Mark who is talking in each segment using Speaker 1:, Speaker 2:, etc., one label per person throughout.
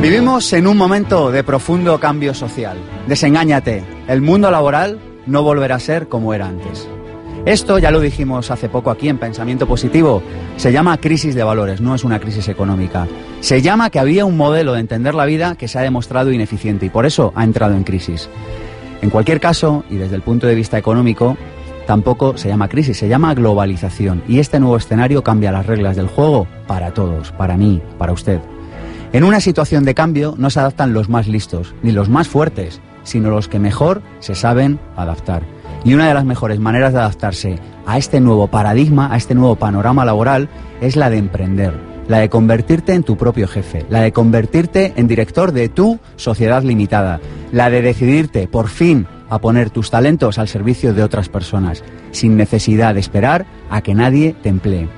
Speaker 1: Vivimos en un momento de profundo cambio social. Desengáñate, el mundo laboral no volverá a ser como era antes. Esto ya lo dijimos hace poco aquí en Pensamiento Positivo. Se llama crisis de valores, no es una crisis económica. Se llama que había un modelo de entender la vida que se ha demostrado ineficiente y por eso ha entrado en crisis. En cualquier caso, y desde el punto de vista económico, tampoco se llama crisis, se llama globalización. Y este nuevo escenario cambia las reglas del juego para todos, para mí, para usted. En una situación de cambio no se adaptan los más listos, ni los más fuertes, sino los que mejor se saben adaptar. Y una de las mejores maneras de adaptarse a este nuevo paradigma, a este nuevo panorama laboral, es la de emprender, la de convertirte en tu propio jefe, la de convertirte en director de tu sociedad limitada, la de decidirte por fin a poner tus talentos al servicio de otras personas, sin necesidad de esperar a que nadie te emplee.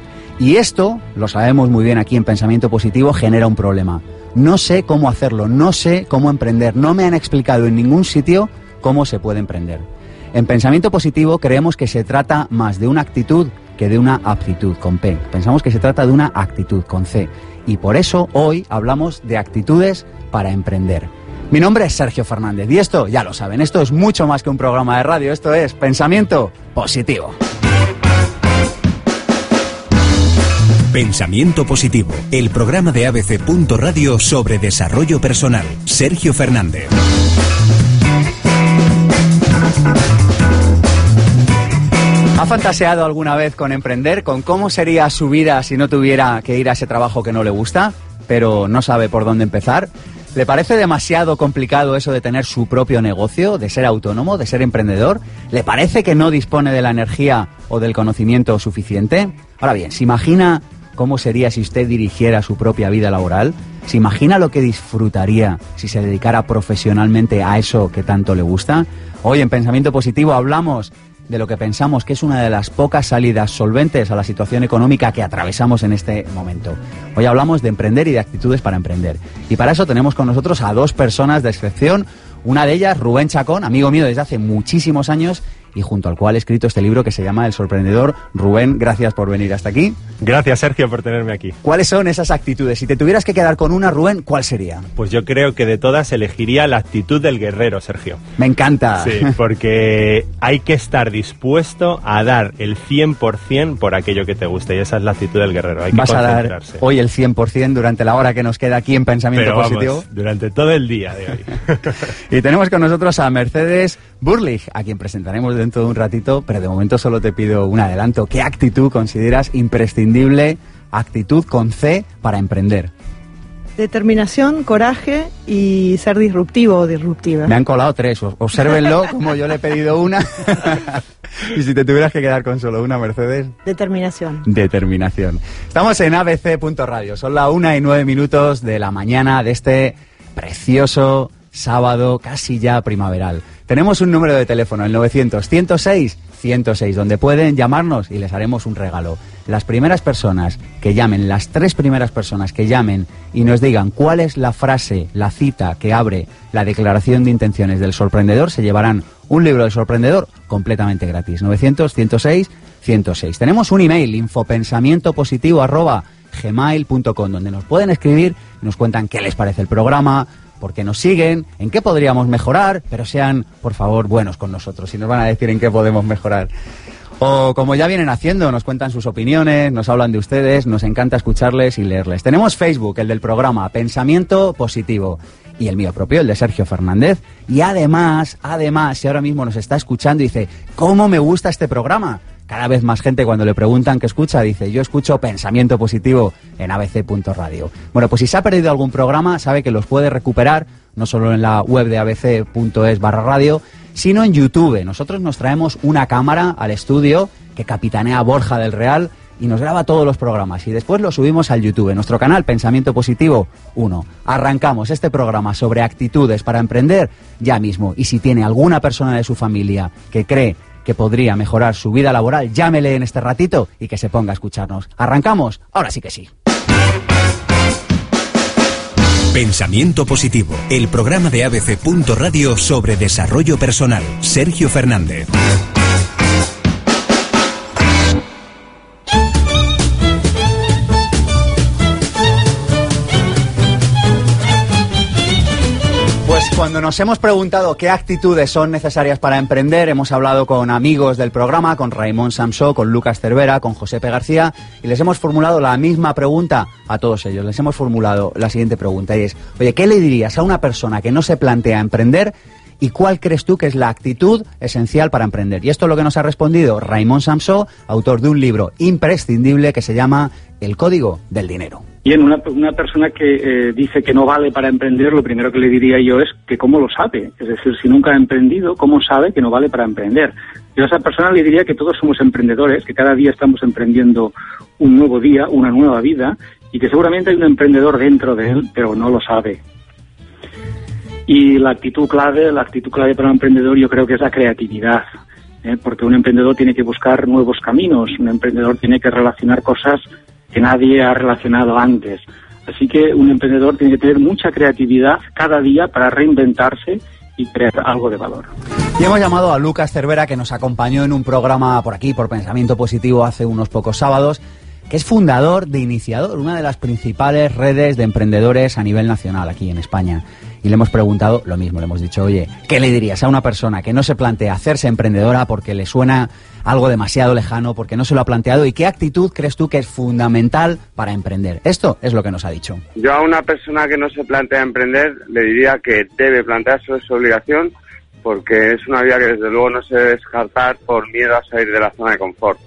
Speaker 1: Y esto, lo sabemos muy bien aquí en Pensamiento Positivo, genera un problema. No sé cómo hacerlo, no sé cómo emprender, no me han explicado en ningún sitio cómo se puede emprender. En pensamiento positivo creemos que se trata más de una actitud que de una aptitud con P. Pensamos que se trata de una actitud con C. Y por eso hoy hablamos de actitudes para emprender. Mi nombre es Sergio Fernández y esto, ya lo saben, esto es mucho más que un programa de radio, esto es pensamiento positivo.
Speaker 2: Pensamiento Positivo, el programa de ABC. Radio sobre desarrollo personal. Sergio Fernández.
Speaker 1: ¿Ha fantaseado alguna vez con emprender, con cómo sería su vida si no tuviera que ir a ese trabajo que no le gusta, pero no sabe por dónde empezar? ¿Le parece demasiado complicado eso de tener su propio negocio, de ser autónomo, de ser emprendedor? ¿Le parece que no dispone de la energía o del conocimiento suficiente? Ahora bien, ¿se imagina cómo sería si usted dirigiera su propia vida laboral? ¿Se imagina lo que disfrutaría si se dedicara profesionalmente a eso que tanto le gusta? Hoy en Pensamiento Positivo hablamos de lo que pensamos que es una de las pocas salidas solventes a la situación económica que atravesamos en este momento. Hoy hablamos de emprender y de actitudes para emprender. Y para eso tenemos con nosotros a dos personas de excepción. Una de ellas, Rubén Chacón, amigo mío desde hace muchísimos años y junto al cual he escrito este libro que se llama El sorprendedor. Rubén, gracias por venir hasta aquí.
Speaker 3: Gracias, Sergio, por tenerme aquí.
Speaker 1: ¿Cuáles son esas actitudes? Si te tuvieras que quedar con una, Rubén, ¿cuál sería?
Speaker 3: Pues yo creo que de todas elegiría la actitud del guerrero, Sergio.
Speaker 1: Me encanta.
Speaker 3: Sí, porque hay que estar dispuesto a dar el 100% por aquello que te guste y esa es la actitud del guerrero. Hay que
Speaker 1: Vas a dar hoy el 100% durante la hora que nos queda aquí en Pensamiento
Speaker 3: Pero vamos,
Speaker 1: Positivo.
Speaker 3: durante todo el día de hoy.
Speaker 1: y tenemos con nosotros a Mercedes Burlich, a quien presentaremos dentro de un ratito, pero de momento solo te pido un adelanto. ¿Qué actitud consideras imprescindible, actitud con C, para emprender?
Speaker 4: Determinación, coraje y ser disruptivo o disruptiva.
Speaker 1: Me han colado tres, obsérvenlo como yo le he pedido una. y si te tuvieras que quedar con solo una, Mercedes,
Speaker 4: Determinación.
Speaker 1: determinación. Estamos en abc.radio, son la una y nueve minutos de la mañana de este precioso sábado, casi ya primaveral. Tenemos un número de teléfono, el 900-106-106, donde pueden llamarnos y les haremos un regalo. Las primeras personas que llamen, las tres primeras personas que llamen y nos digan cuál es la frase, la cita que abre la declaración de intenciones del sorprendedor, se llevarán un libro del sorprendedor completamente gratis. 900-106-106. Tenemos un email, infopensamientopositivo arroba gmail.com, donde nos pueden escribir nos cuentan qué les parece el programa, por qué nos siguen, en qué podríamos mejorar, pero sean, por favor, buenos con nosotros y nos van a decir en qué podemos mejorar. O como ya vienen haciendo, nos cuentan sus opiniones, nos hablan de ustedes, nos encanta escucharles y leerles. Tenemos Facebook, el del programa Pensamiento Positivo, y el mío propio, el de Sergio Fernández. Y además, además, si ahora mismo nos está escuchando y dice, ¿cómo me gusta este programa? Cada vez más gente cuando le preguntan qué escucha dice, yo escucho Pensamiento Positivo en abc.radio. Bueno, pues si se ha perdido algún programa, sabe que los puede recuperar, no solo en la web de abc.es barra radio, sino en YouTube. Nosotros nos traemos una cámara al estudio que capitanea Borja del Real y nos graba todos los programas y después lo subimos al YouTube, nuestro canal Pensamiento Positivo 1. Arrancamos este programa sobre actitudes para emprender ya mismo y si tiene alguna persona de su familia que cree que podría mejorar su vida laboral, llámele en este ratito y que se ponga a escucharnos. ¿Arrancamos? Ahora sí que sí.
Speaker 2: Pensamiento Positivo, el programa de ABC. Radio sobre desarrollo personal. Sergio Fernández.
Speaker 1: Cuando nos hemos preguntado qué actitudes son necesarias para emprender, hemos hablado con amigos del programa, con Raymond Samsó, con Lucas Cervera, con Josepe García, y les hemos formulado la misma pregunta a todos ellos. Les hemos formulado la siguiente pregunta y es, oye, ¿qué le dirías a una persona que no se plantea emprender ¿Y cuál crees tú que es la actitud esencial para emprender? Y esto es lo que nos ha respondido Raymond Samsó, autor de un libro imprescindible que se llama El Código del Dinero.
Speaker 5: Y en una, persona que eh, dice que no vale para emprender, lo primero que le diría yo es que cómo lo sabe. Es decir, si nunca ha emprendido, ¿cómo sabe que no vale para emprender? Yo a esa persona le diría que todos somos emprendedores, que cada día estamos emprendiendo un nuevo día, una nueva vida, y que seguramente hay un emprendedor dentro de él, pero no lo sabe. Y la actitud clave, la actitud clave para un emprendedor yo creo que es la creatividad, ¿eh? porque un emprendedor tiene que buscar nuevos caminos, un emprendedor tiene que relacionar cosas que nadie ha relacionado antes. Así que un emprendedor tiene que tener mucha creatividad cada día para reinventarse y crear algo de valor.
Speaker 1: Y hemos llamado a Lucas Cervera, que nos acompañó en un programa por aquí, por Pensamiento Positivo, hace unos pocos sábados, que es fundador de Iniciador, una de las principales redes de emprendedores a nivel nacional aquí en España y le hemos preguntado lo mismo, le hemos dicho, oye, ¿qué le dirías a una persona que no se plantea hacerse emprendedora porque le suena algo demasiado lejano, porque no se lo ha planteado y qué actitud crees tú que es fundamental para emprender? Esto es lo que nos ha dicho.
Speaker 6: Yo a una persona que no se plantea emprender le diría que debe plantearse su obligación porque es una vida que desde luego no se debe descartar por miedo a salir de la zona de confort.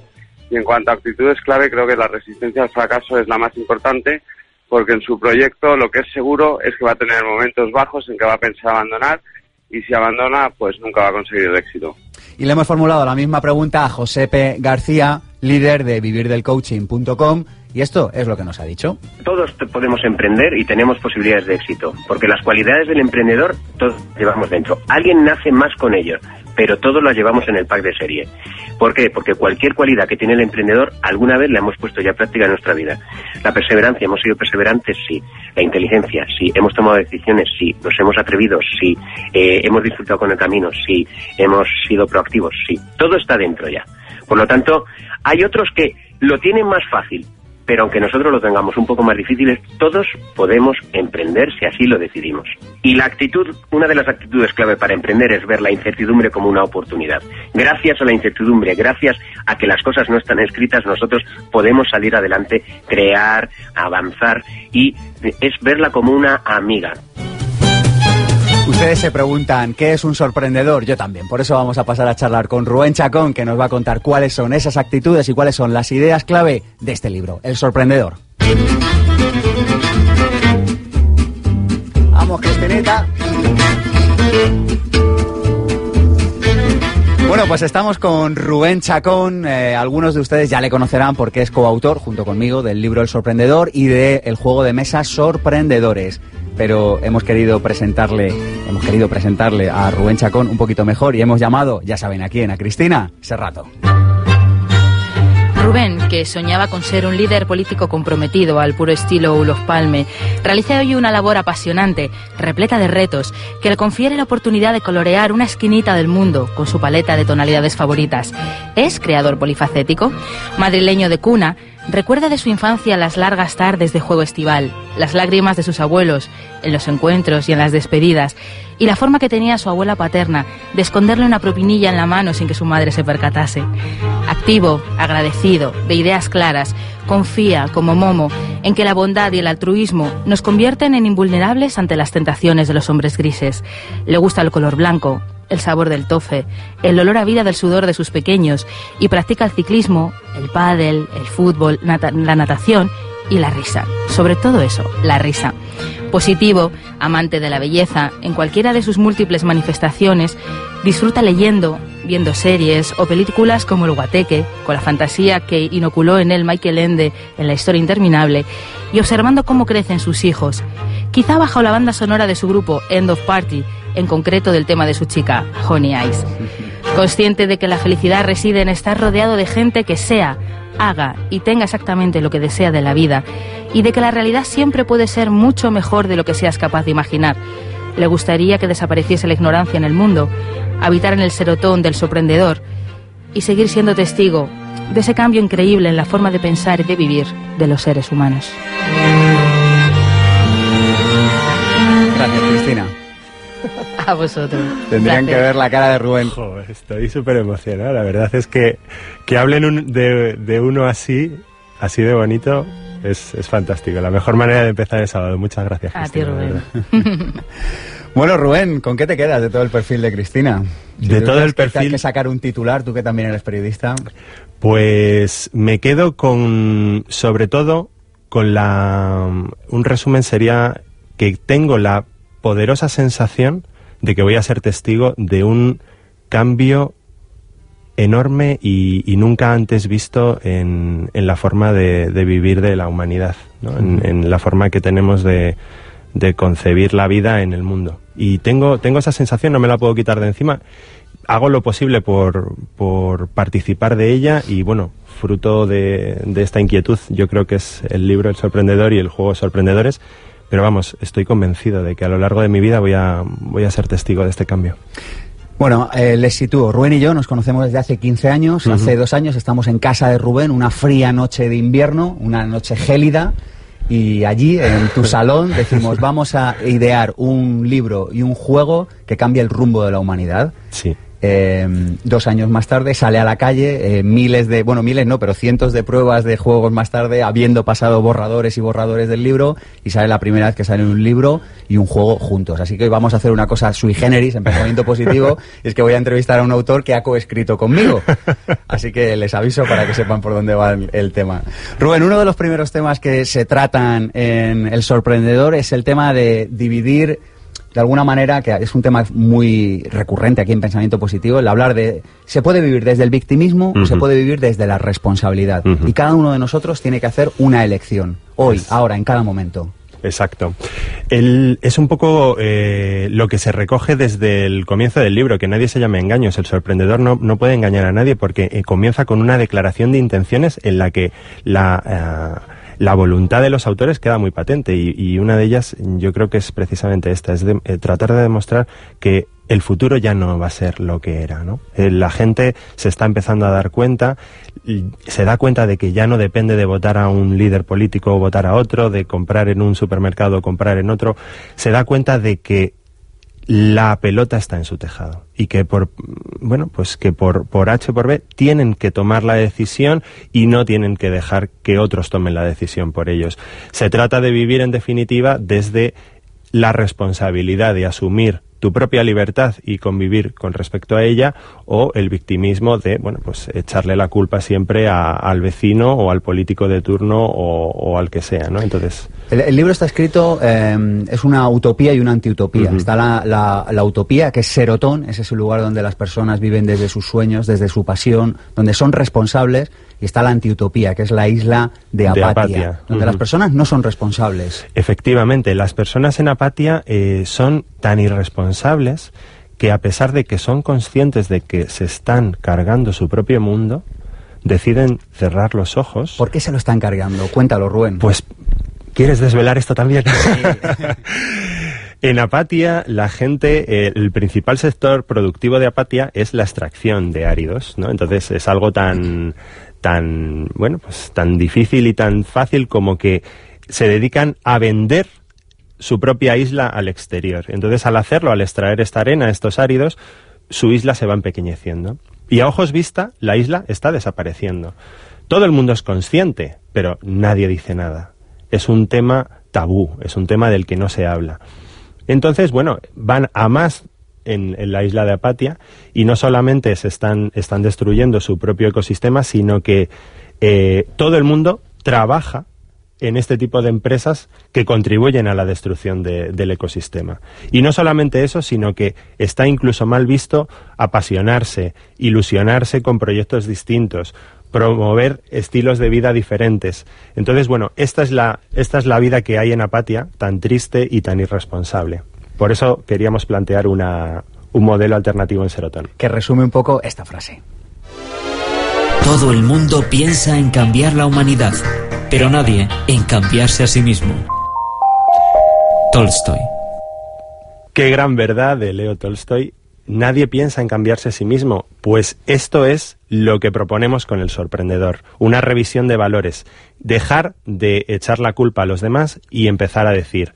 Speaker 6: Y en cuanto a actitudes clave, creo que la resistencia al fracaso es la más importante porque en su proyecto lo que es seguro es que va a tener momentos bajos en que va a pensar abandonar y si abandona, pues nunca va a conseguir el éxito.
Speaker 1: Y le hemos formulado la misma pregunta a Josepe García, líder de vivirdelcoaching.com, y esto es lo que nos ha dicho.
Speaker 7: Todos podemos emprender y tenemos posibilidades de éxito, porque las cualidades del emprendedor todos llevamos dentro. Alguien nace más con ello, pero todos las llevamos en el pack de serie. ¿Por qué? Porque cualquier cualidad que tiene el emprendedor alguna vez la hemos puesto ya práctica en nuestra vida. La perseverancia, hemos sido perseverantes, sí. La inteligencia, sí. Hemos tomado decisiones, sí. Nos hemos atrevido, sí. Eh, hemos disfrutado con el camino, sí. Hemos sido proactivos, sí. Todo está dentro ya. Por lo tanto, hay otros que lo tienen más fácil, pero aunque nosotros lo tengamos un poco más difíciles, todos podemos emprender si así lo decidimos. Y la actitud, una de las actitudes clave para emprender es ver la incertidumbre como una oportunidad. Gracias a la incertidumbre, gracias a que las cosas no están escritas, nosotros podemos salir adelante, crear, avanzar y es verla como una amiga.
Speaker 1: Ustedes se preguntan qué es un sorprendedor, yo también. Por eso vamos a pasar a charlar con Rubén Chacón, que nos va a contar cuáles son esas actitudes y cuáles son las ideas clave de este libro, El sorprendedor. Vamos, Cristinita. Bueno, pues estamos con Rubén Chacón. Eh, algunos de ustedes ya le conocerán porque es coautor, junto conmigo, del libro El Sorprendedor y del juego de mesa Sorprendedores pero hemos querido presentarle, hemos querido presentarle a Rubén Chacón un poquito mejor y hemos llamado, ya saben a quién, a Cristina Serrato.
Speaker 8: Rubén, que soñaba con ser un líder político comprometido al puro estilo Ulof Palme, realiza hoy una labor apasionante, repleta de retos, que le confiere la oportunidad de colorear una esquinita del mundo con su paleta de tonalidades favoritas. Es creador polifacético, madrileño de cuna, Recuerda de su infancia las largas tardes de juego estival, las lágrimas de sus abuelos, en los encuentros y en las despedidas, y la forma que tenía su abuela paterna de esconderle una propinilla en la mano sin que su madre se percatase. Activo, agradecido, de ideas claras, confía, como Momo, en que la bondad y el altruismo nos convierten en invulnerables ante las tentaciones de los hombres grises. Le gusta el color blanco, el sabor del tofe, el olor a vida del sudor de sus pequeños y practica el ciclismo, el pádel, el fútbol, la natación y la risa. Sobre todo eso, la risa. Positivo, amante de la belleza, en cualquiera de sus múltiples manifestaciones, disfruta leyendo, viendo series o películas como El Guateque, con la fantasía que inoculó en él Michael Ende en la historia interminable, y observando cómo crecen sus hijos, quizá bajo la banda sonora de su grupo End of Party, en concreto del tema de su chica, Honey Eyes. Consciente de que la felicidad reside en estar rodeado de gente que sea, haga y tenga exactamente lo que desea de la vida, y de que la realidad siempre puede ser mucho mejor de lo que seas capaz de imaginar. Le gustaría que desapareciese la ignorancia en el mundo, habitar en el serotón del sorprendedor y seguir siendo testigo de ese cambio increíble en la forma de pensar y de vivir de los seres humanos.
Speaker 1: Gracias, Cristina.
Speaker 8: A vosotros.
Speaker 1: Tendrían que ver la cara de Rubén.
Speaker 3: Estoy súper emocionado. La verdad es que que hablen un- de, de uno así, así de bonito, es, es fantástico. La mejor manera de empezar el sábado. Muchas gracias.
Speaker 8: A ti,
Speaker 3: Cristina,
Speaker 8: Rubén.
Speaker 1: Bueno, Rubén, ¿con qué te quedas de todo el perfil de Cristina? Si
Speaker 3: De todo el
Speaker 1: que-
Speaker 3: perfil-
Speaker 1: que sacar un titular, tú que también eres periodista.
Speaker 3: Pues me quedo con, sobre todo, con la... Un resumen sería que tengo la poderosa sensación de que voy a ser testigo de un cambio enorme y, y nunca antes visto en, en la forma de, de vivir de la humanidad, ¿no? en, en la forma que tenemos de, de concebir la vida en el mundo. Y tengo, tengo esa sensación, no me la puedo quitar de encima. Hago lo posible por, por participar de ella y bueno, fruto de, de esta inquietud, yo creo que es el libro El Sorprendedor y el juego Sorprendedores. Pero vamos, estoy convencido de que a lo largo de mi vida voy a, voy a ser testigo de este cambio.
Speaker 1: Bueno, eh, les sitúo. Rubén y yo nos conocemos desde hace 15 años. Hace dos años estamos en casa de Rubén, una fría noche de invierno, una noche gélida. Y allí, en tu salón, decimos, vamos a idear un libro y un juego que cambie el rumbo de la humanidad.
Speaker 3: Sí.
Speaker 1: Eh, dos años más tarde sale a la calle, eh, miles de, bueno, miles no, pero cientos de pruebas de juegos más tarde, habiendo pasado borradores y borradores del libro, y sale la primera vez que sale un libro y un juego juntos. Así que hoy vamos a hacer una cosa sui generis, en pensamiento positivo, y es que voy a entrevistar a un autor que ha coescrito conmigo. Así que les aviso para que sepan por dónde va el, el tema. Rubén, uno de los primeros temas que se tratan en El Sorprendedor es el tema de dividir de alguna manera, que es un tema muy recurrente aquí en Pensamiento Positivo, el hablar de, se puede vivir desde el victimismo o se puede vivir desde la responsabilidad. Y cada uno de nosotros tiene que hacer una elección, hoy, ahora, en cada momento.
Speaker 3: Exacto. El- es un poco eh, lo que se recoge desde el comienzo del libro, que nadie se llame engaños. El sorprendedor no, no puede engañar a nadie porque eh, comienza con una declaración de intenciones en la que la, eh, la voluntad de los autores queda muy patente y, y una de ellas yo creo que es precisamente esta, es de- eh, tratar de demostrar que el futuro ya no va a ser lo que era, ¿no? Eh, la gente se está empezando a dar cuenta, se da cuenta de que ya no depende de votar a un líder político o votar a otro, de comprar en un supermercado o comprar en otro, se da cuenta de que la pelota está en su tejado y que por bueno pues que por por H por B tienen que tomar la decisión y no tienen que dejar que otros tomen la decisión por ellos. Se trata de vivir en definitiva desde la responsabilidad de asumir tu propia libertad y convivir con respecto a ella o el victimismo de bueno pues echarle la culpa siempre a- al vecino o al político de turno o, o al que sea no entonces
Speaker 1: El, el libro está escrito, eh, es una utopía y una antiutopía.
Speaker 3: Ujú.
Speaker 1: Está la, la- la utopía, que es Serotón, ese es el lugar donde las personas viven desde sus sueños, desde su pasión, donde son responsables, está la antiutopía, que es la isla de apatía. donde las personas no son responsables.
Speaker 3: Efectivamente, las personas en apatía eh, son tan irresponsables que a pesar de que son conscientes de que se están cargando su propio mundo, deciden cerrar los ojos.
Speaker 1: ¿Por qué se lo están cargando? Cuéntalo, Rubén.
Speaker 3: Pues, ¿quieres desvelar esto también? En Apatia, la gente, eh, el principal sector productivo de Apatia es la extracción de áridos, ¿no? Entonces es algo tan, tan, bueno, pues tan difícil y tan fácil como que se dedican a vender su propia isla al exterior. Entonces, al hacerlo, al extraer esta arena, estos áridos, su isla se va empequeñeciendo. Y a ojos vista, la isla está desapareciendo. Todo el mundo es consciente, pero nadie dice nada. Es un tema tabú, es un tema del que no se habla. Entonces, bueno, van a más en, la isla de Apatia y no solamente se están, están destruyendo su propio ecosistema, sino que eh, todo el mundo trabaja en este tipo de empresas que contribuyen a la destrucción de- del ecosistema. Y no solamente eso, sino que está incluso mal visto apasionarse, ilusionarse con proyectos distintos, promover estilos de vida diferentes. Entonces, bueno, esta es la, esta es la vida que hay en Apatia, tan triste y tan irresponsable. Por eso queríamos plantear una, un modelo alternativo en Serotón.
Speaker 1: Que resume un poco esta frase.
Speaker 9: Todo el mundo piensa en cambiar la humanidad, pero nadie en cambiarse a sí mismo. Tolstoy.
Speaker 3: Qué gran verdad de Leo Tolstoy. Nadie piensa en cambiarse a sí mismo, pues esto es lo que proponemos con el sorprendedor, una revisión de valores, dejar de echar la culpa a los demás y empezar a decir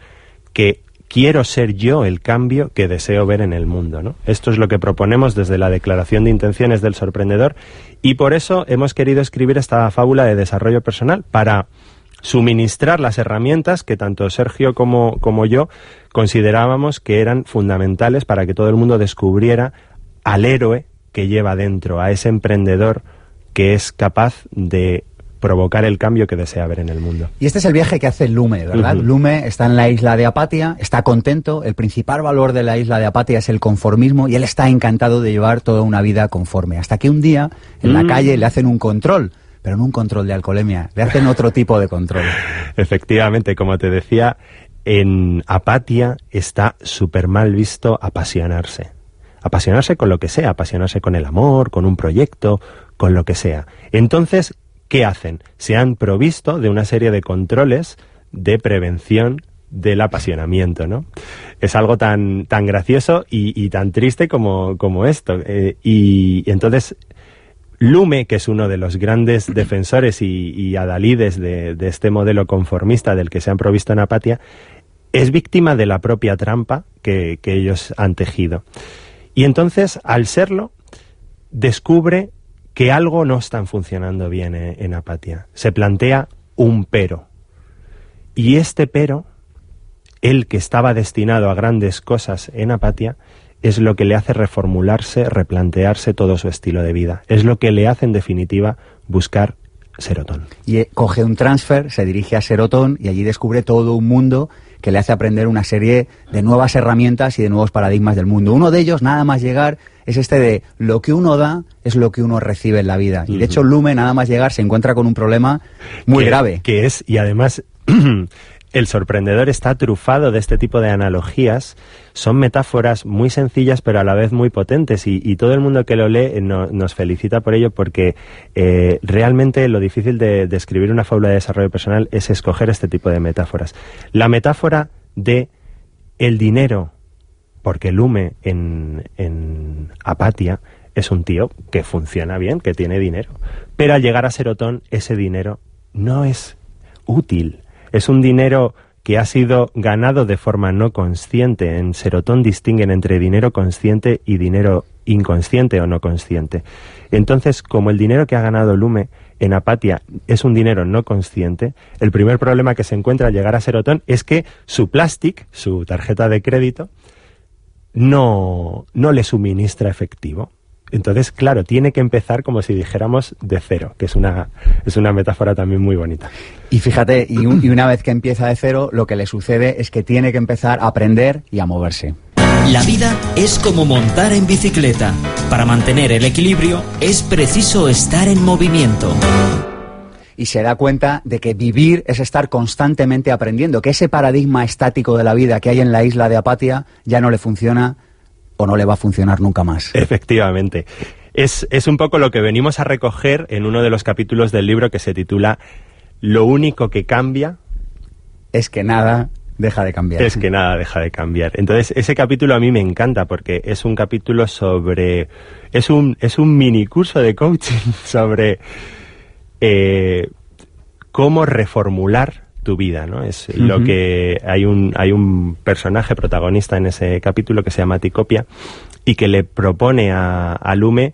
Speaker 3: que quiero ser yo el cambio que deseo ver en el mundo. ¿no? Esto es lo que proponemos desde la Declaración de Intenciones del Sorprendedor y por eso hemos querido escribir esta fábula de desarrollo personal para suministrar las herramientas que tanto Sergio como, como yo considerábamos que eran fundamentales para que todo el mundo descubriera al héroe que lleva dentro, a ese emprendedor que es capaz de provocar el cambio que desea ver en el mundo.
Speaker 1: Y este es el viaje que hace Lume, ¿verdad? Lume está en la isla de Apatia, está contento, el principal valor de la isla de Apatia es el conformismo y él está encantado de llevar toda una vida conforme. Hasta que un día en la mm. calle le hacen un control, pero no un control de alcoholemia, le hacen otro tipo de control.
Speaker 3: Efectivamente, como te decía, en Apatia está súper mal visto apasionarse. Apasionarse con lo que sea, apasionarse con el amor, con un proyecto, con lo que sea. Entonces, ¿qué hacen? Se han provisto de una serie de controles de prevención del apasionamiento, ¿no? Es algo tan, tan gracioso y, tan triste como, como esto. Eh, y, entonces, Lume, que es uno de los grandes defensores y, adalides de, este modelo conformista del que se han provisto en Apatia, es víctima de la propia trampa que, que ellos han tejido. Y entonces, al serlo, descubre que algo no está funcionando bien eh, en, Apatia. Se plantea un pero. Y este pero, el que estaba destinado a grandes cosas en Apatia, es lo que le hace reformularse, replantearse todo su estilo de vida. Es lo que le hace, en definitiva, buscar Serotón.
Speaker 1: Y eh, coge un transfer, se dirige a Serotón y allí descubre todo un mundo que le hace aprender una serie de nuevas herramientas y de nuevos paradigmas del mundo. Uno de ellos, nada más llegar, es este de lo que uno da es lo que uno recibe en la vida. Y de hecho, Lume, nada más llegar, se encuentra con un problema muy grave.
Speaker 3: Que es, y además el sorprendedor está trufado de este tipo de analogías. Son metáforas muy sencillas, pero a la vez muy potentes. Y, todo el mundo que lo lee eh, nos felicita por ello, porque eh, realmente lo difícil de, de escribir una fábula de desarrollo personal es escoger este tipo de metáforas. La metáfora de el dinero, porque Lume en, en Apatia es un tío que funciona bien, que tiene dinero. Pero al llegar a Serotón, ese dinero no es útil es un dinero que ha sido ganado de forma no consciente. En Serotón distinguen entre dinero consciente y dinero inconsciente o no consciente. Entonces, como el dinero que ha ganado Lume en Apatia es un dinero no consciente, el primer problema que se encuentra al llegar a Serotón es que su plastic, su tarjeta de crédito, no, no le suministra efectivo. Entonces, claro, tiene que empezar como si dijéramos de cero, que es una, es una metáfora también muy bonita.
Speaker 1: Y fíjate, y, y una vez que empieza de cero, lo que le sucede es que tiene que empezar a aprender y a moverse.
Speaker 9: La vida es como montar en bicicleta. Para mantener el equilibrio es preciso estar en movimiento
Speaker 1: y se da cuenta de que vivir es estar constantemente aprendiendo, que ese paradigma estático de la vida que hay en la isla de Apatia ya no le funciona o no le va a funcionar nunca más.
Speaker 3: Efectivamente. Es, es un poco lo que venimos a recoger en uno de los capítulos del libro que se titula Lo único que cambia
Speaker 1: es que nada deja de cambiar.
Speaker 3: Es que nada deja de cambiar. Entonces, ese capítulo a mí me encanta porque es un capítulo sobre... Es un, es un mini curso de coaching sobre eh, cómo reformular tu vida, ¿no? Es lo que hay un hay un personaje protagonista en ese capítulo que se llama Ticopia y que le propone a, a Lume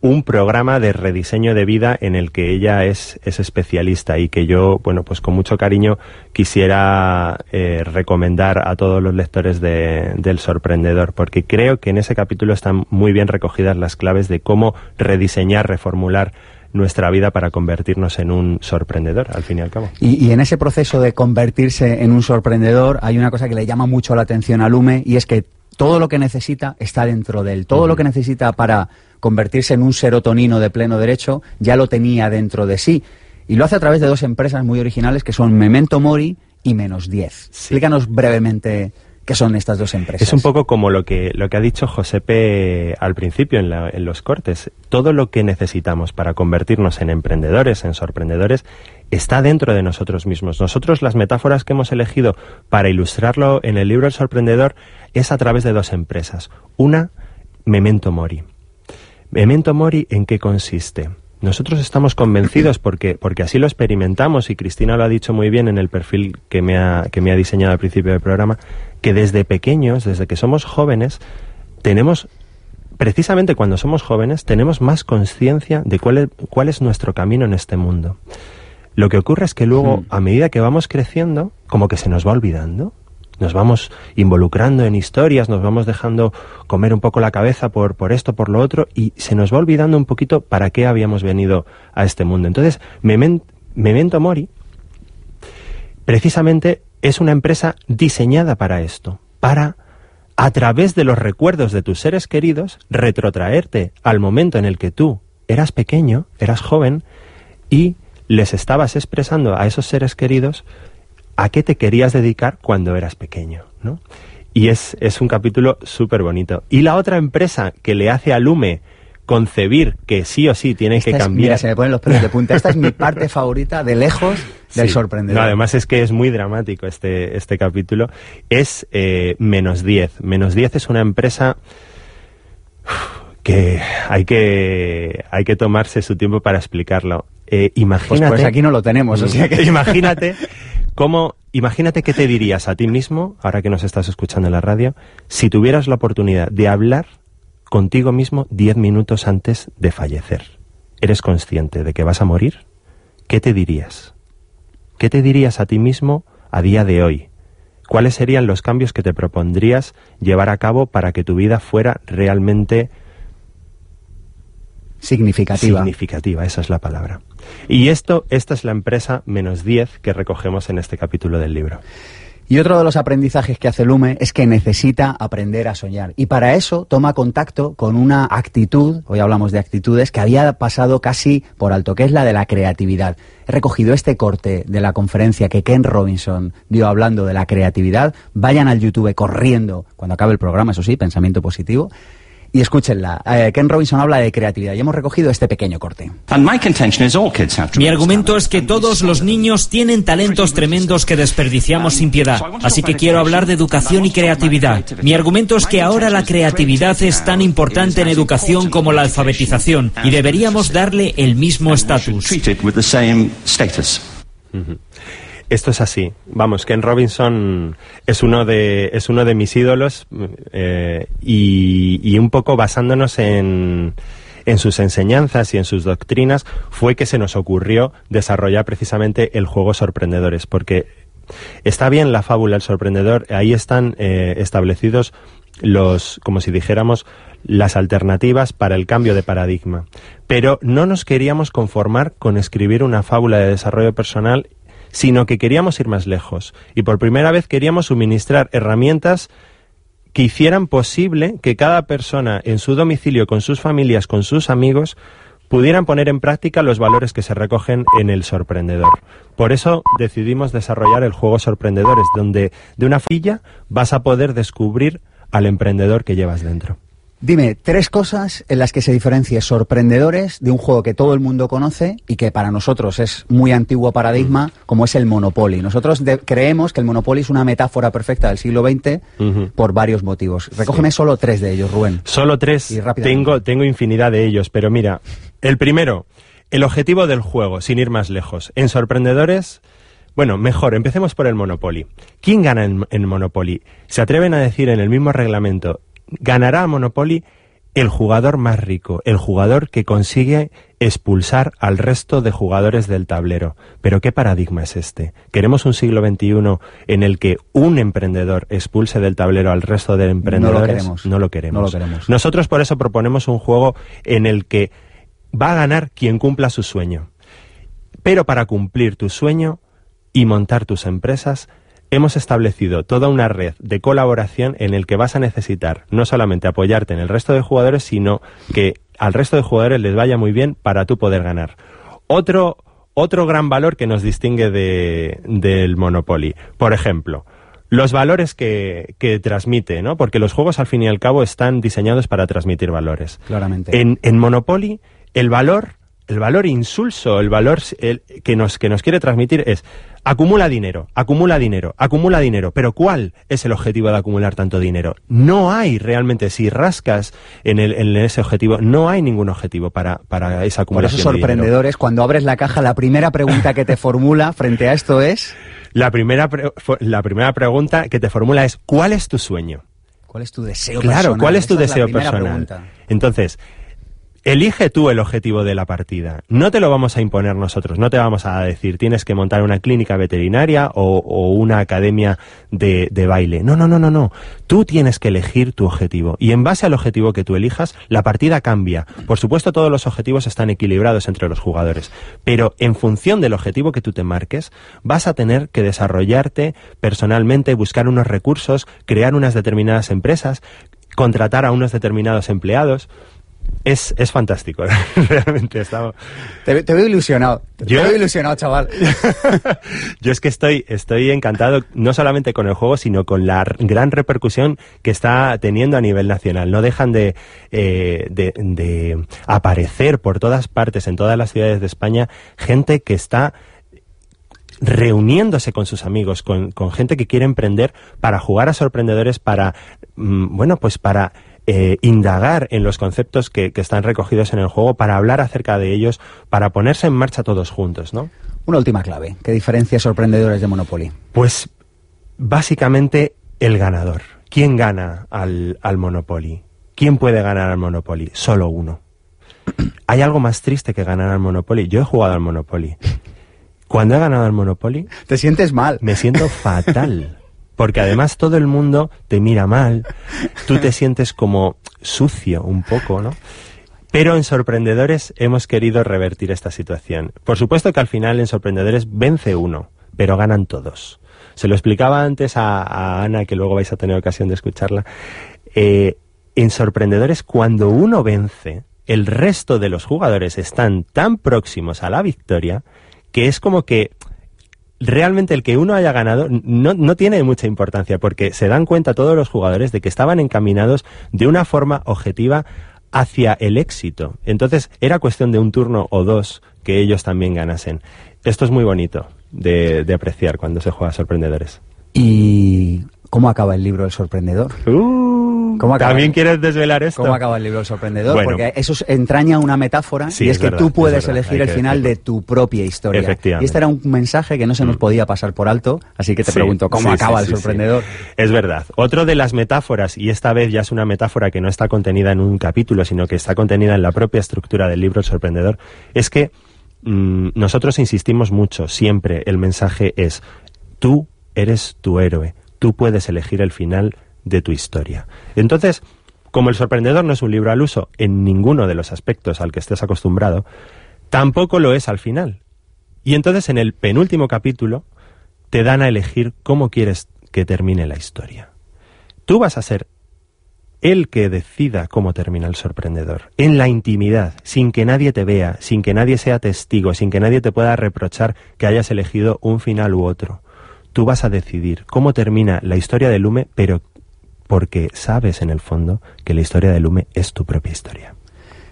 Speaker 3: un programa de rediseño de vida en el que ella es, es especialista y que yo, bueno, pues con mucho cariño quisiera eh, recomendar a todos los lectores de, del sorprendedor, porque creo que en ese capítulo están muy bien recogidas las claves de cómo rediseñar, reformular nuestra vida para convertirnos en un sorprendedor, al fin y al cabo.
Speaker 1: Y, en ese proceso de convertirse en un sorprendedor hay una cosa que le llama mucho la atención a Lume y es que todo lo que necesita está dentro de él. Todo lo que necesita para convertirse en un serotonino de pleno derecho ya lo tenía dentro de sí. Y lo hace a través de dos empresas muy originales que son Memento Mori y Menos 10. Explícanos brevemente ¿Qué son estas dos empresas?
Speaker 3: Es un poco como lo que, lo que ha dicho Josepe al principio en, en, los cortes. Todo lo que necesitamos para convertirnos en emprendedores, en sorprendedores, está dentro de nosotros mismos. Nosotros las metáforas que hemos elegido para ilustrarlo en el libro El Sorprendedor es a través de dos empresas. Una, Memento Mori. Memento Mori, ¿en qué consiste? Nosotros estamos convencidos porque, porque así lo experimentamos y Cristina lo ha dicho muy bien en el perfil que me ha, que me ha diseñado al principio del programa, que desde pequeños, desde que somos jóvenes, tenemos, precisamente cuando somos jóvenes, tenemos más conciencia de cuál es, cuál es nuestro camino en este mundo. Lo que ocurre es que luego, a medida que vamos creciendo, como que se nos va olvidando nos vamos involucrando en historias, nos vamos dejando comer un poco la cabeza por, por esto, por lo otro, y se nos va olvidando un poquito para qué habíamos venido a este mundo. Entonces, Memento Mori, precisamente, es una empresa diseñada para esto, para, a través de los recuerdos de tus seres queridos, retrotraerte al momento en el que tú eras pequeño, eras joven, y les estabas expresando a esos seres queridos a qué te querías dedicar cuando eras pequeño, ¿no? Y es, es un capítulo súper bonito. Y la otra empresa que le hace a Lume concebir que sí o sí tiene que cambiar.
Speaker 1: Mira, se me ponen los pelos de punta. Esta es mi parte favorita de lejos del sorprendedor.
Speaker 3: además es que es muy dramático este, este capítulo. Es eh, menos 10. Menos 10 es una empresa que hay que hay que tomarse su tiempo para explicarlo. Eh, imagínate.
Speaker 1: Pues, pues, aquí no lo tenemos, o sea que...
Speaker 3: Imagínate ¿Cómo, imagínate qué te dirías a ti mismo, ahora que nos estás escuchando en la radio, si tuvieras la oportunidad de hablar contigo mismo diez minutos antes de fallecer? ¿Eres consciente de que vas a morir? ¿Qué te dirías? ¿Qué te dirías a ti mismo a día de hoy? ¿Cuáles serían los cambios que te propondrías llevar a cabo para que tu vida fuera realmente
Speaker 1: significativa?
Speaker 3: Significativa, esa es la palabra. Y esto, esta es la empresa menos 10 que recogemos en este capítulo del libro.
Speaker 1: Y otro de los aprendizajes que hace Lume es que necesita aprender a soñar. Y para eso toma contacto con una actitud, hoy hablamos de actitudes, que había pasado casi por alto, que es la de la creatividad. He recogido este corte de la conferencia que Ken Robinson dio hablando de la creatividad. Vayan al YouTube corriendo cuando acabe el programa, eso sí, pensamiento positivo y escúchenla. Eh, Ken Robinson habla de creatividad y hemos recogido este pequeño corte.
Speaker 9: Mi argumento es que todos los niños tienen talentos tremendos que desperdiciamos sin piedad. Así que quiero hablar de educación y creatividad. Mi argumento es que ahora la creatividad es tan importante en educación como la alfabetización y deberíamos darle el mismo estatus.
Speaker 3: Esto es así. Vamos, Ken Robinson es uno de, es uno de mis ídolos eh, y, un poco basándonos en, en sus enseñanzas y en sus doctrinas fue que se nos ocurrió desarrollar precisamente el juego Sorprendedores, porque está bien la fábula El Sorprendedor, ahí están eh, establecidos los, como si dijéramos, las alternativas para el cambio de paradigma. Pero no nos queríamos conformar con escribir una fábula de desarrollo personal sino que queríamos ir más lejos. Y por primera vez queríamos suministrar herramientas que hicieran posible que cada persona en su domicilio, con sus familias, con sus amigos, pudieran poner en práctica los valores que se recogen en el sorprendedor. Por eso decidimos desarrollar el juego Sorprendedores, donde de una filla vas a poder descubrir al emprendedor que llevas dentro.
Speaker 1: Dime, tres cosas en las que se diferencia sorprendedores de un juego que todo el mundo conoce y que para nosotros es muy antiguo paradigma, como es el Monopoly. Nosotros creemos que el Monopoly es una metáfora perfecta del siglo XX por varios motivos. Recógeme solo tres de ellos, Rubén.
Speaker 3: Solo tres. tengo, tengo infinidad de ellos, pero mira, el primero, el objetivo del juego, sin ir más lejos. En sorprendedores... Bueno, mejor, empecemos por el Monopoly. ¿Quién gana en, en, Monopoly? Se atreven a decir en el mismo reglamento ganará a Monopoly el jugador más rico, el jugador que consigue expulsar al resto de jugadores del tablero. Pero ¿qué paradigma es este? ¿Queremos un siglo XXI en el que un emprendedor expulse del tablero al resto de emprendedores?
Speaker 1: No lo queremos.
Speaker 3: No lo queremos. Nosotros por eso proponemos un juego en el que va a ganar quien cumpla su sueño. Pero para cumplir tu sueño y montar tus empresas, hemos establecido toda una red de colaboración en el que vas a necesitar no solamente apoyarte en el resto de jugadores, sino que al resto de jugadores les vaya muy bien para tú poder ganar. Otro, otro gran valor que nos distingue de, del Monopoly. Por ejemplo, los valores que, que, transmite, ¿no? Porque los juegos al fin y al cabo están diseñados para transmitir valores.
Speaker 1: Claramente.
Speaker 3: En, en Monopoly, el valor el valor insulso, el valor que, nos, que nos quiere transmitir es acumula dinero, acumula dinero, acumula dinero. Pero ¿cuál es el objetivo de acumular tanto dinero? No hay realmente, si rascas en, el, en ese objetivo, no hay ningún objetivo para, para esa acumulación.
Speaker 1: Por eso sorprendedores, cuando abres la caja, la primera pregunta que te formula frente a esto es...
Speaker 3: La primera, la primera pregunta que te formula es ¿cuál es tu sueño?
Speaker 1: ¿Cuál es tu deseo
Speaker 3: claro,
Speaker 1: personal?
Speaker 3: Claro, ¿cuál es tu deseo personal? Entonces, Elige tú el objetivo de la partida. No te lo vamos a imponer nosotros. No te vamos a decir tienes que montar una clínica veterinaria o, una academia de, de, baile. No, no, no, no, no. Tú tienes que elegir tu objetivo. Y en base al objetivo que tú elijas, la partida cambia. Por supuesto, todos los objetivos están equilibrados entre los jugadores. Pero en función del objetivo que tú te marques, vas a tener que desarrollarte personalmente, buscar unos recursos, crear unas determinadas empresas, contratar a unos determinados empleados. Es, es fantástico, realmente. Estamos...
Speaker 1: Te, veo ilusionado. Te veo ilusionado, chaval.
Speaker 3: Yo es que estoy, estoy encantado no solamente con el juego, sino con la gran repercusión que está teniendo a nivel nacional. No dejan de, eh, de, de aparecer por todas partes, en todas las ciudades de España, gente que está reuniéndose con sus amigos, con, con, gente que quiere emprender para jugar a sorprendedores, para, mm, bueno, pues para eh, indagar en los conceptos que, están recogidos en el juego, para hablar acerca de ellos, para ponerse en marcha todos juntos, ¿no?
Speaker 1: Una última clave. ¿Qué diferencia sorprendedores de Monopoly?
Speaker 3: Pues básicamente el ganador. ¿Quién gana al, al Monopoly? ¿Quién puede ganar al Monopoly? Solo uno. ¿Hay algo más triste que ganar al Monopoly? Yo he jugado al Monopoly. Cuando he ganado al Monopoly...
Speaker 1: Te sientes mal.
Speaker 3: Me siento fatal. Porque además todo el mundo te mira mal, tú te sientes como sucio un poco, ¿no? Pero en Sorprendedores hemos querido revertir esta situación. Por supuesto que al final en Sorprendedores vence uno, pero ganan todos. Se lo explicaba antes a, Ana, que luego vais a tener ocasión de escucharla. Eh, en Sorprendedores, cuando uno vence, el resto de los jugadores están tan próximos a la victoria que es como que realmente el que uno haya ganado no, no, tiene mucha importancia porque se dan cuenta todos los jugadores de que estaban encaminados de una forma objetiva hacia el éxito. Entonces era cuestión de un turno o dos que ellos también ganasen. Esto es muy bonito de, de apreciar cuando se juega a sorprendedores.
Speaker 1: ¿Y cómo acaba el libro El Sorprendedor?
Speaker 3: Uh, ¿También quieres desvelar esto?
Speaker 1: ¿Cómo acaba el libro El Sorprendedor? Porque eso entraña una metáfora y es, que tú puedes elegir el final de tu propia historia. Y este era un mensaje que no se nos mm. podía pasar por alto, así que te pregunto, ¿cómo acaba El Sorprendedor?
Speaker 3: Es verdad. Otro de las metáforas, y esta vez ya es una metáfora que no está contenida en un capítulo, sino que está contenida en la propia estructura del libro El Sorprendedor, es que mm, nosotros insistimos mucho, siempre el mensaje es, tú eres tu héroe, tú puedes elegir el final de tu historia. Entonces, como El sorprendedor no es un libro al uso en ninguno de los aspectos al que estés acostumbrado, tampoco lo es al final. Y entonces en el penúltimo capítulo te dan a elegir cómo quieres que termine la historia. Tú vas a ser el que decida cómo termina el sorprendedor, en la intimidad, sin que nadie te vea, sin que nadie sea testigo, sin que nadie te pueda reprochar que hayas elegido un final u otro. Tú vas a decidir cómo termina la historia de Lume, pero porque sabes en el fondo que la historia de Lume es tu propia historia.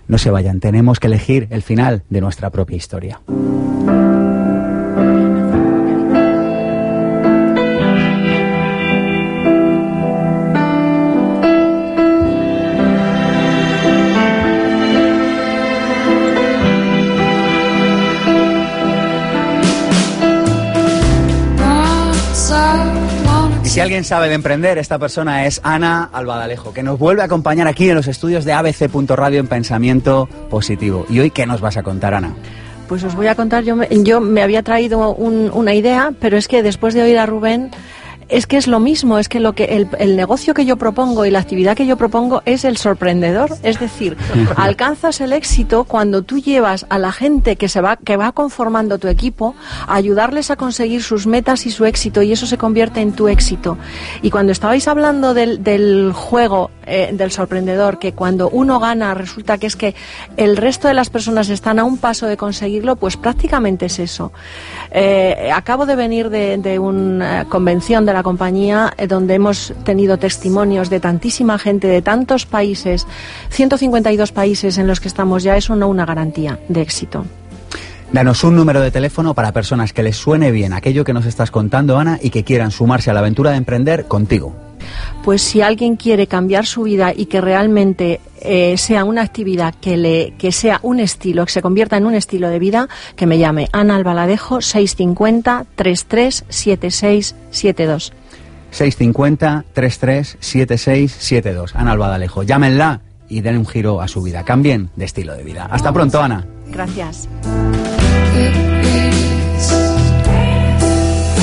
Speaker 1: No se vayan, tenemos que elegir el final de nuestra propia historia. Si alguien sabe de emprender, esta persona es Ana Albadalejo, que nos vuelve a acompañar aquí en los estudios de ABC.radio en Pensamiento Positivo. ¿Y hoy qué nos vas a contar, Ana?
Speaker 4: Pues os voy a contar, yo me, yo me había traído una idea, pero es que después de oír a Rubén es que es lo mismo, es que lo que el, el, negocio que yo propongo y la actividad que yo propongo es el sorprendedor, es decir, alcanzas el éxito cuando tú llevas a la gente que se va que va conformando tu equipo a ayudarles a conseguir sus metas y su éxito y eso se convierte en tu éxito. Y cuando estabais hablando del, del juego eh, del sorprendedor, que cuando uno gana resulta que es que el resto de las personas están a un paso de conseguirlo, pues prácticamente es eso. Eh, acabo de venir de, de una convención de la compañía, eh, donde hemos tenido testimonios de tantísima gente de tantos países, 152 países en los que estamos ya, es no una garantía de éxito.
Speaker 1: Danos un número de teléfono para personas que les suene bien aquello que nos estás contando, Ana, y que quieran sumarse a la aventura de emprender contigo.
Speaker 4: Pues si alguien quiere cambiar su vida y que realmente eh, sea una actividad que, le, que sea un estilo, que se convierta en un estilo de vida, que me llame Ana Albaladejo 650 337672.
Speaker 1: 650 337672. Ana Albaladejo. Llámenla y den un giro a su vida. Cambien de estilo de vida. Hasta pronto, Ana.
Speaker 4: Gracias.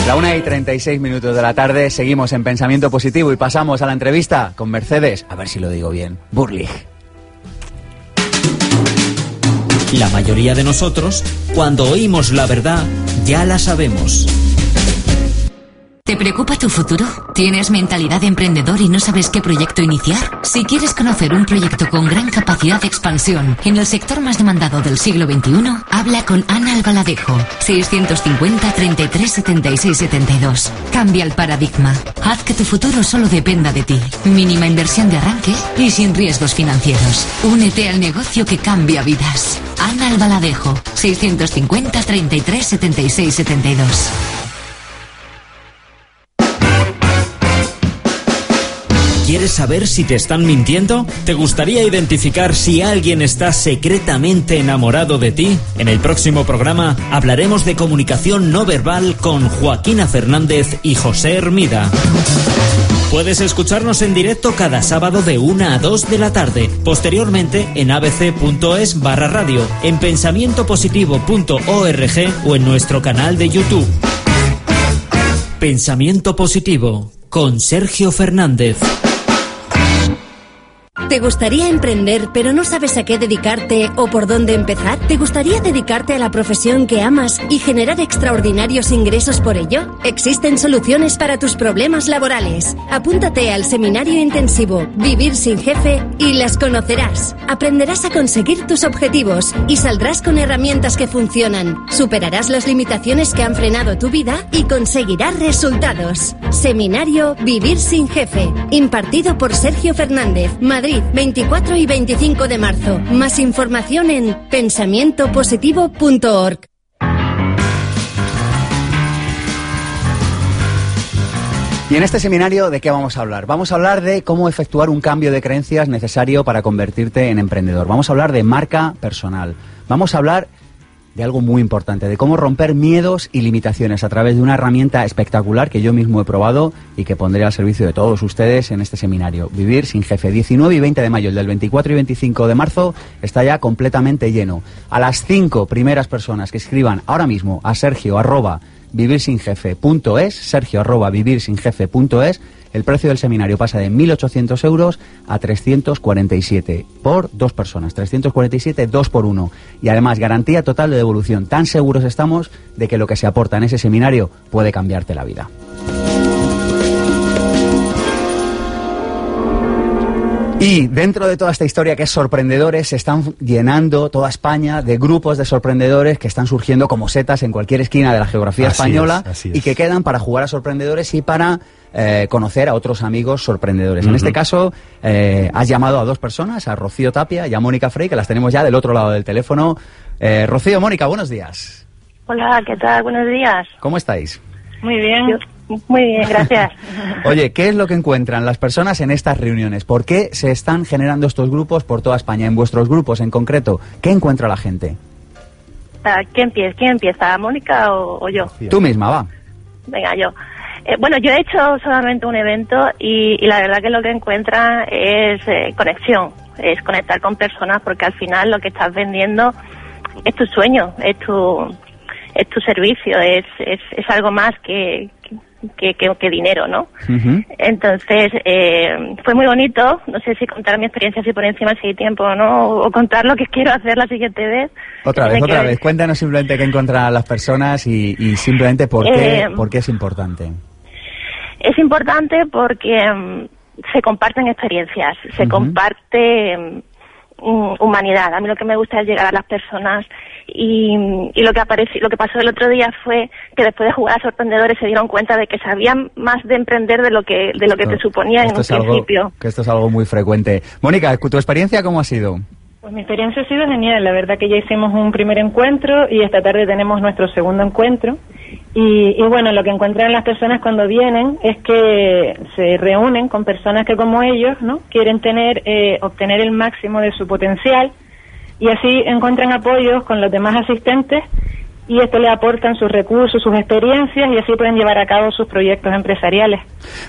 Speaker 1: La una y 36 minutos de la tarde, seguimos en Pensamiento Positivo y pasamos a la entrevista con Mercedes, a ver si lo digo bien, Burlich.
Speaker 9: La mayoría de nosotros, cuando oímos la verdad, ya la sabemos.
Speaker 10: ¿Te preocupa tu futuro? ¿Tienes mentalidad de emprendedor y no sabes qué proyecto iniciar? Si quieres conocer un proyecto con gran capacidad de expansión en el sector más demandado del siglo XXI, habla con Ana Albaladejo. 650 33 76 72. Cambia el paradigma. Haz que tu futuro solo dependa de ti. Mínima inversión de arranque y sin riesgos financieros. Únete al negocio que cambia vidas. Ana Albaladejo. 650 33 76 72.
Speaker 9: ¿Quieres saber si te están mintiendo? ¿Te gustaría identificar si alguien está secretamente enamorado de ti? En el próximo programa hablaremos de comunicación no verbal con Joaquina Fernández y José Hermida. Puedes escucharnos en directo cada sábado de 1 a 2 de la tarde. Posteriormente en abc.es barra radio, en pensamientopositivo.org o en nuestro canal de YouTube. Pensamiento Positivo con Sergio Fernández.
Speaker 11: ¿Te gustaría emprender pero no sabes a qué dedicarte o por dónde empezar? ¿Te gustaría dedicarte a la profesión que amas y generar extraordinarios ingresos por ello? Existen soluciones para tus problemas laborales. Apúntate al seminario intensivo Vivir sin jefe y las conocerás. Aprenderás a conseguir tus objetivos y saldrás con herramientas que funcionan. Superarás las limitaciones que han frenado tu vida y conseguirás resultados. Seminario Vivir sin jefe, impartido por Sergio Fernández, Madrid 24 y 25 de marzo. Más información en pensamientopositivo.org.
Speaker 1: Y en este seminario, ¿de qué vamos a hablar? Vamos a hablar de cómo efectuar un cambio de creencias necesario para convertirte en emprendedor. Vamos a hablar de marca personal. Vamos a hablar de algo muy importante, de cómo romper miedos y limitaciones a través de una herramienta espectacular que yo mismo he probado y que pondré al servicio de todos ustedes en este seminario. Vivir sin jefe. 19 y 20 de mayo, el del 24 y 25 de marzo está ya completamente lleno. A las cinco primeras personas que escriban ahora mismo a sergio arroba vivirsinjefe.es, sergio arroba vivirsinjefe.es, el precio del seminario pasa de 1.800 euros a 347 por dos personas. 347, dos por uno. Y además, garantía total de devolución. Tan seguros estamos de que lo que se aporta en ese seminario puede cambiarte la vida. Y dentro de toda esta historia que es sorprendedores, se están llenando toda España de grupos de sorprendedores que están surgiendo como setas en cualquier esquina de la geografía española y que quedan para jugar a sorprendedores y para eh, conocer a otros amigos sorprendedores. En este caso, eh, has llamado a dos personas, a Rocío Tapia y a Mónica Frey, que las tenemos ya del otro lado del teléfono. Eh, Rocío, Mónica, buenos días.
Speaker 12: Hola, ¿qué tal? Buenos días.
Speaker 1: ¿Cómo estáis?
Speaker 12: Muy bien. Muy bien, gracias.
Speaker 1: Oye, ¿qué es lo que encuentran las personas en estas reuniones? ¿Por qué se están generando estos grupos por toda España? En vuestros grupos en concreto, ¿qué encuentra la gente?
Speaker 12: Ah, ¿Quién empieza? ¿Quién empieza? ¿Mónica o, yo?
Speaker 1: Tú misma, va.
Speaker 12: Venga, yo. Eh, bueno, yo he hecho solamente un evento y, la verdad que lo que encuentran es eh, conexión, es conectar con personas porque al final lo que estás vendiendo es tu sueño, es tu, es tu servicio, es, es, es algo más que, que, que, dinero, ¿no? Entonces, eh, fue muy bonito, no sé si contar mi experiencia así por encima si hay tiempo o no, o contar lo que quiero hacer la siguiente vez.
Speaker 1: Otra vez, otra vez, cuéntanos simplemente qué encuentran las personas y, y simplemente por qué, eh, por qué es importante.
Speaker 12: Es importante porque mm, se comparten experiencias, se comparte mm, humanidad. A mí lo que me gusta es llegar a las personas y, y lo que apareció, lo que pasó el otro día fue que después de jugar a sorprendedores se dieron cuenta de que sabían más de emprender de lo que de lo que te suponía en un principio.
Speaker 1: que esto es algo muy frecuente. Mónica, ¿tu experiencia cómo ha sido?
Speaker 13: Pues mi experiencia ha sido genial. La verdad que ya hicimos un primer encuentro y esta tarde tenemos nuestro segundo encuentro. Y, y, bueno, lo que encuentran las personas cuando vienen es que se reúnen con personas que como ellos, ¿no? Quieren tener, eh, obtener el máximo de su potencial y así encuentran apoyos con los demás asistentes y esto le aportan sus recursos, sus experiencias y así pueden llevar a cabo sus proyectos empresariales.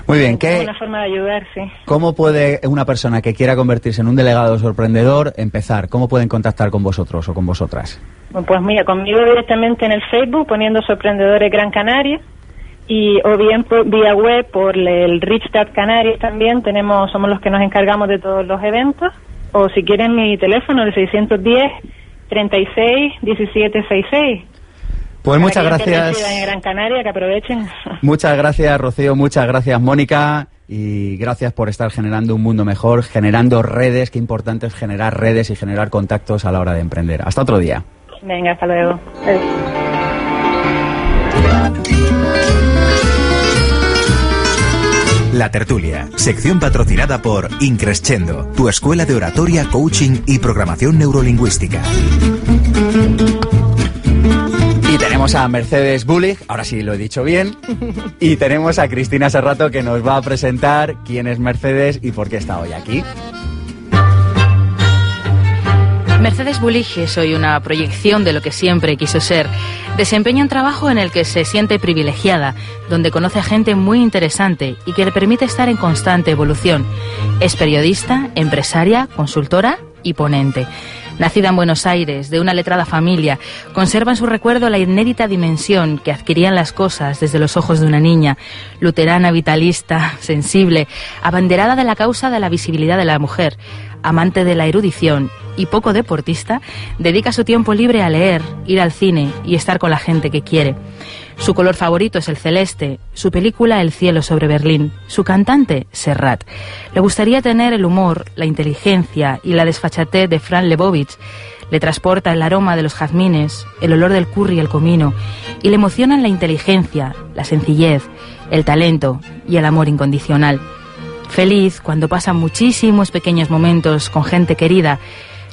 Speaker 1: Muy bien, ¿qué?
Speaker 13: Es una forma de ayudar, sí.
Speaker 1: ¿Cómo puede una persona que quiera convertirse en un delegado sorprendedor empezar? ¿Cómo pueden contactar con vosotros o con vosotras?
Speaker 13: Pues mira, conmigo directamente en el Facebook poniendo Sorprendedores Gran Canaria y o bien por, vía web por el Rich Dad Canarias también tenemos somos los que nos encargamos de todos los eventos o si quieren mi teléfono el 610 36 17 66
Speaker 1: pues muchas gracias.
Speaker 13: En Gran Canaria, que aprovechen.
Speaker 1: Muchas gracias, Rocío. Muchas gracias, Mónica. Y gracias por estar generando un mundo mejor, generando redes. Qué importante es generar redes y generar contactos a la hora de emprender. Hasta otro día.
Speaker 13: Venga, hasta luego.
Speaker 2: La Tertulia, sección patrocinada por Increscendo, tu escuela de oratoria, coaching y programación neurolingüística.
Speaker 1: Y tenemos a Mercedes Bullig, ahora sí lo he dicho bien, y tenemos a Cristina Serrato que nos va a presentar quién es Mercedes y por qué está hoy aquí.
Speaker 8: Mercedes Bullige soy una proyección de lo que siempre quiso ser. Desempeña un trabajo en el que se siente privilegiada, donde conoce a gente muy interesante y que le permite estar en constante evolución. Es periodista, empresaria, consultora y ponente. Nacida en Buenos Aires, de una letrada familia, conserva en su recuerdo la inédita dimensión que adquirían las cosas desde los ojos de una niña, luterana, vitalista, sensible, abanderada de la causa de la visibilidad de la mujer, amante de la erudición y poco deportista, dedica su tiempo libre a leer, ir al cine y estar con la gente que quiere. Su color favorito es el celeste, su película El cielo sobre Berlín, su cantante Serrat. Le gustaría tener el humor, la inteligencia y la desfachatez de Fran Lebovich. Le transporta el aroma de los jazmines, el olor del curry y el comino, y le emocionan la inteligencia, la sencillez, el talento y el amor incondicional. Feliz cuando pasa muchísimos pequeños momentos con gente querida,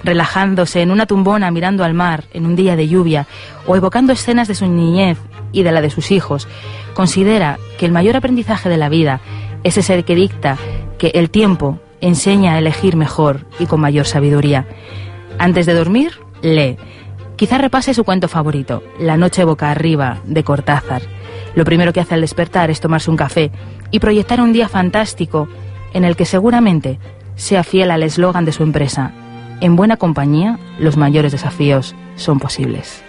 Speaker 8: relajándose en una tumbona mirando al mar en un día de lluvia o evocando escenas de su niñez y de la de sus hijos, considera que el mayor aprendizaje de la vida es ese que dicta que el tiempo enseña a elegir mejor y con mayor sabiduría. Antes de dormir, lee. Quizá repase su cuento favorito, La noche boca arriba, de Cortázar. Lo primero que hace al despertar es tomarse un café y proyectar un día fantástico en el que seguramente sea fiel al eslogan de su empresa. En buena compañía, los mayores desafíos son posibles.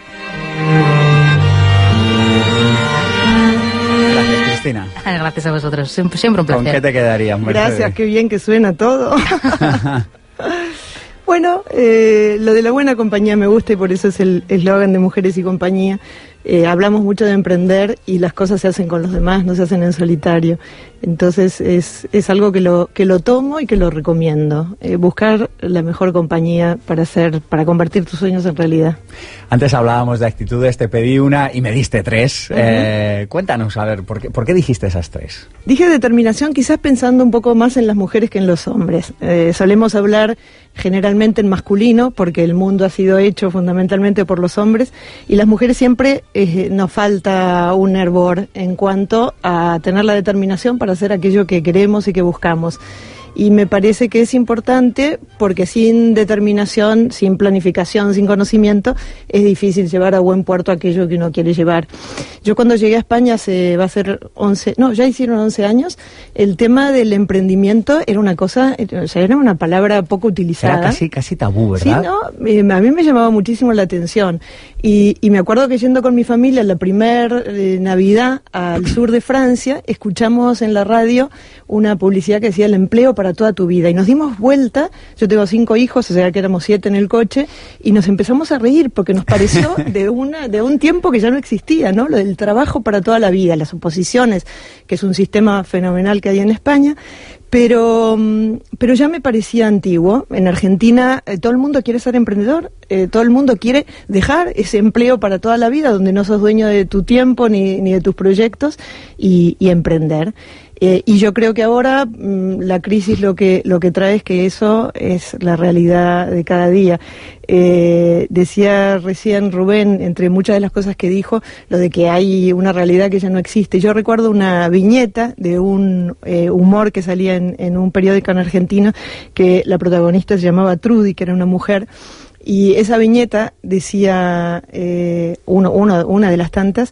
Speaker 1: Gracias, Cristina.
Speaker 8: Gracias a vosotros, siempre, siempre un placer.
Speaker 1: ¿Con qué te quedarías, Mercedes?
Speaker 14: Gracias, qué bien que suena todo. bueno, eh, lo de la buena compañía me gusta y por eso es el eslogan de Mujeres y Compañía. Eh, hablamos mucho de emprender y las cosas se hacen con los demás, no se hacen en solitario. Entonces es, es algo que lo, que lo tomo y que lo recomiendo. Eh, buscar la mejor compañía para hacer, para convertir tus sueños en realidad.
Speaker 1: Antes hablábamos de actitudes, te pedí una y me diste tres. eh, cuéntanos, a ver, ¿por qué, ¿por qué dijiste esas tres?
Speaker 14: Dije determinación quizás pensando un poco más en las mujeres que en los hombres. Eh, solemos hablar generalmente en masculino porque el mundo ha sido hecho fundamentalmente por los hombres y las mujeres siempre eh, nos falta un hervor en cuanto a tener la determinación para hacer aquello que queremos y que buscamos. Y me parece que es importante porque sin determinación, sin planificación, sin conocimiento, es difícil llevar a buen puerto aquello que uno quiere llevar. Yo cuando llegué a España, se va a ser 11, no, ya hicieron 11 años, el tema del emprendimiento era una cosa, o sea, era una palabra poco utilizada.
Speaker 1: Era casi, casi tabú, ¿verdad?
Speaker 14: Sí, no, eh, a mí me llamaba muchísimo la atención. Y, y me acuerdo que yendo con mi familia la primer eh, Navidad al sur de Francia, escuchamos en la radio una publicidad que decía el empleo para para toda tu vida. Y nos dimos vuelta, yo tengo cinco hijos, o sea que éramos siete en el coche, y nos empezamos a reír porque nos pareció de, una, de un tiempo que ya no existía, ¿no? Lo del trabajo para toda la vida, las oposiciones, que es un sistema fenomenal que hay en España, pero, mm, pero ya me parecía antiguo. En Argentina eh, todo el mundo quiere ser emprendedor, eh, todo el mundo quiere dejar ese empleo para toda la vida, donde no sos dueño de tu tiempo ni, ni de tus proyectos, y, y emprender. Eh, y yo creo que ahora mm, la crisis lo que, lo que trae es que eso es la realidad de cada día. Eh, decía recién Rubén, entre muchas de las cosas que dijo, lo de que hay una realidad que ya no existe. Yo recuerdo una viñeta de un eh, humor que salía en, un periódico en Argentina, que la protagonista se llamaba Trudy, que era una mujer, y esa viñeta decía, eh, uno, uno, una de las tantas,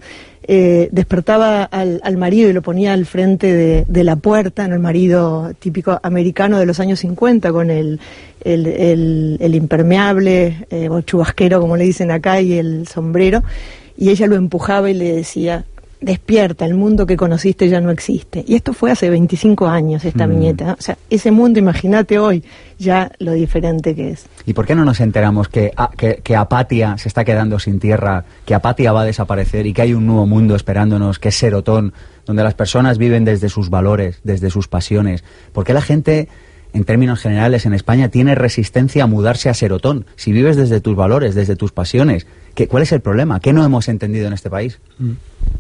Speaker 14: eh, despertaba al, al, marido y lo ponía al frente de, la puerta, en el marido típico americano de los años 50, con el, el impermeable, eh, o chubasquero, como le dicen acá, y el sombrero, y ella lo empujaba y le decía, despierta, el mundo que conociste ya no existe. Y esto fue hace 25 años, esta mm. viñeta. O sea, ese mundo, imagínate hoy, ya lo diferente que es.
Speaker 1: ¿Y por qué no nos enteramos que, a, que, que, Apatia se está quedando sin tierra, que Apatia va a desaparecer y que hay un nuevo mundo esperándonos, que es Serotón, donde las personas viven desde sus valores, desde sus pasiones? ¿Por qué la gente en términos generales en España tiene resistencia a mudarse a Serotón. Si vives desde tus valores, desde tus pasiones, ¿qué, ¿cuál es el problema? ¿Qué no hemos entendido en este país?
Speaker 14: Mm.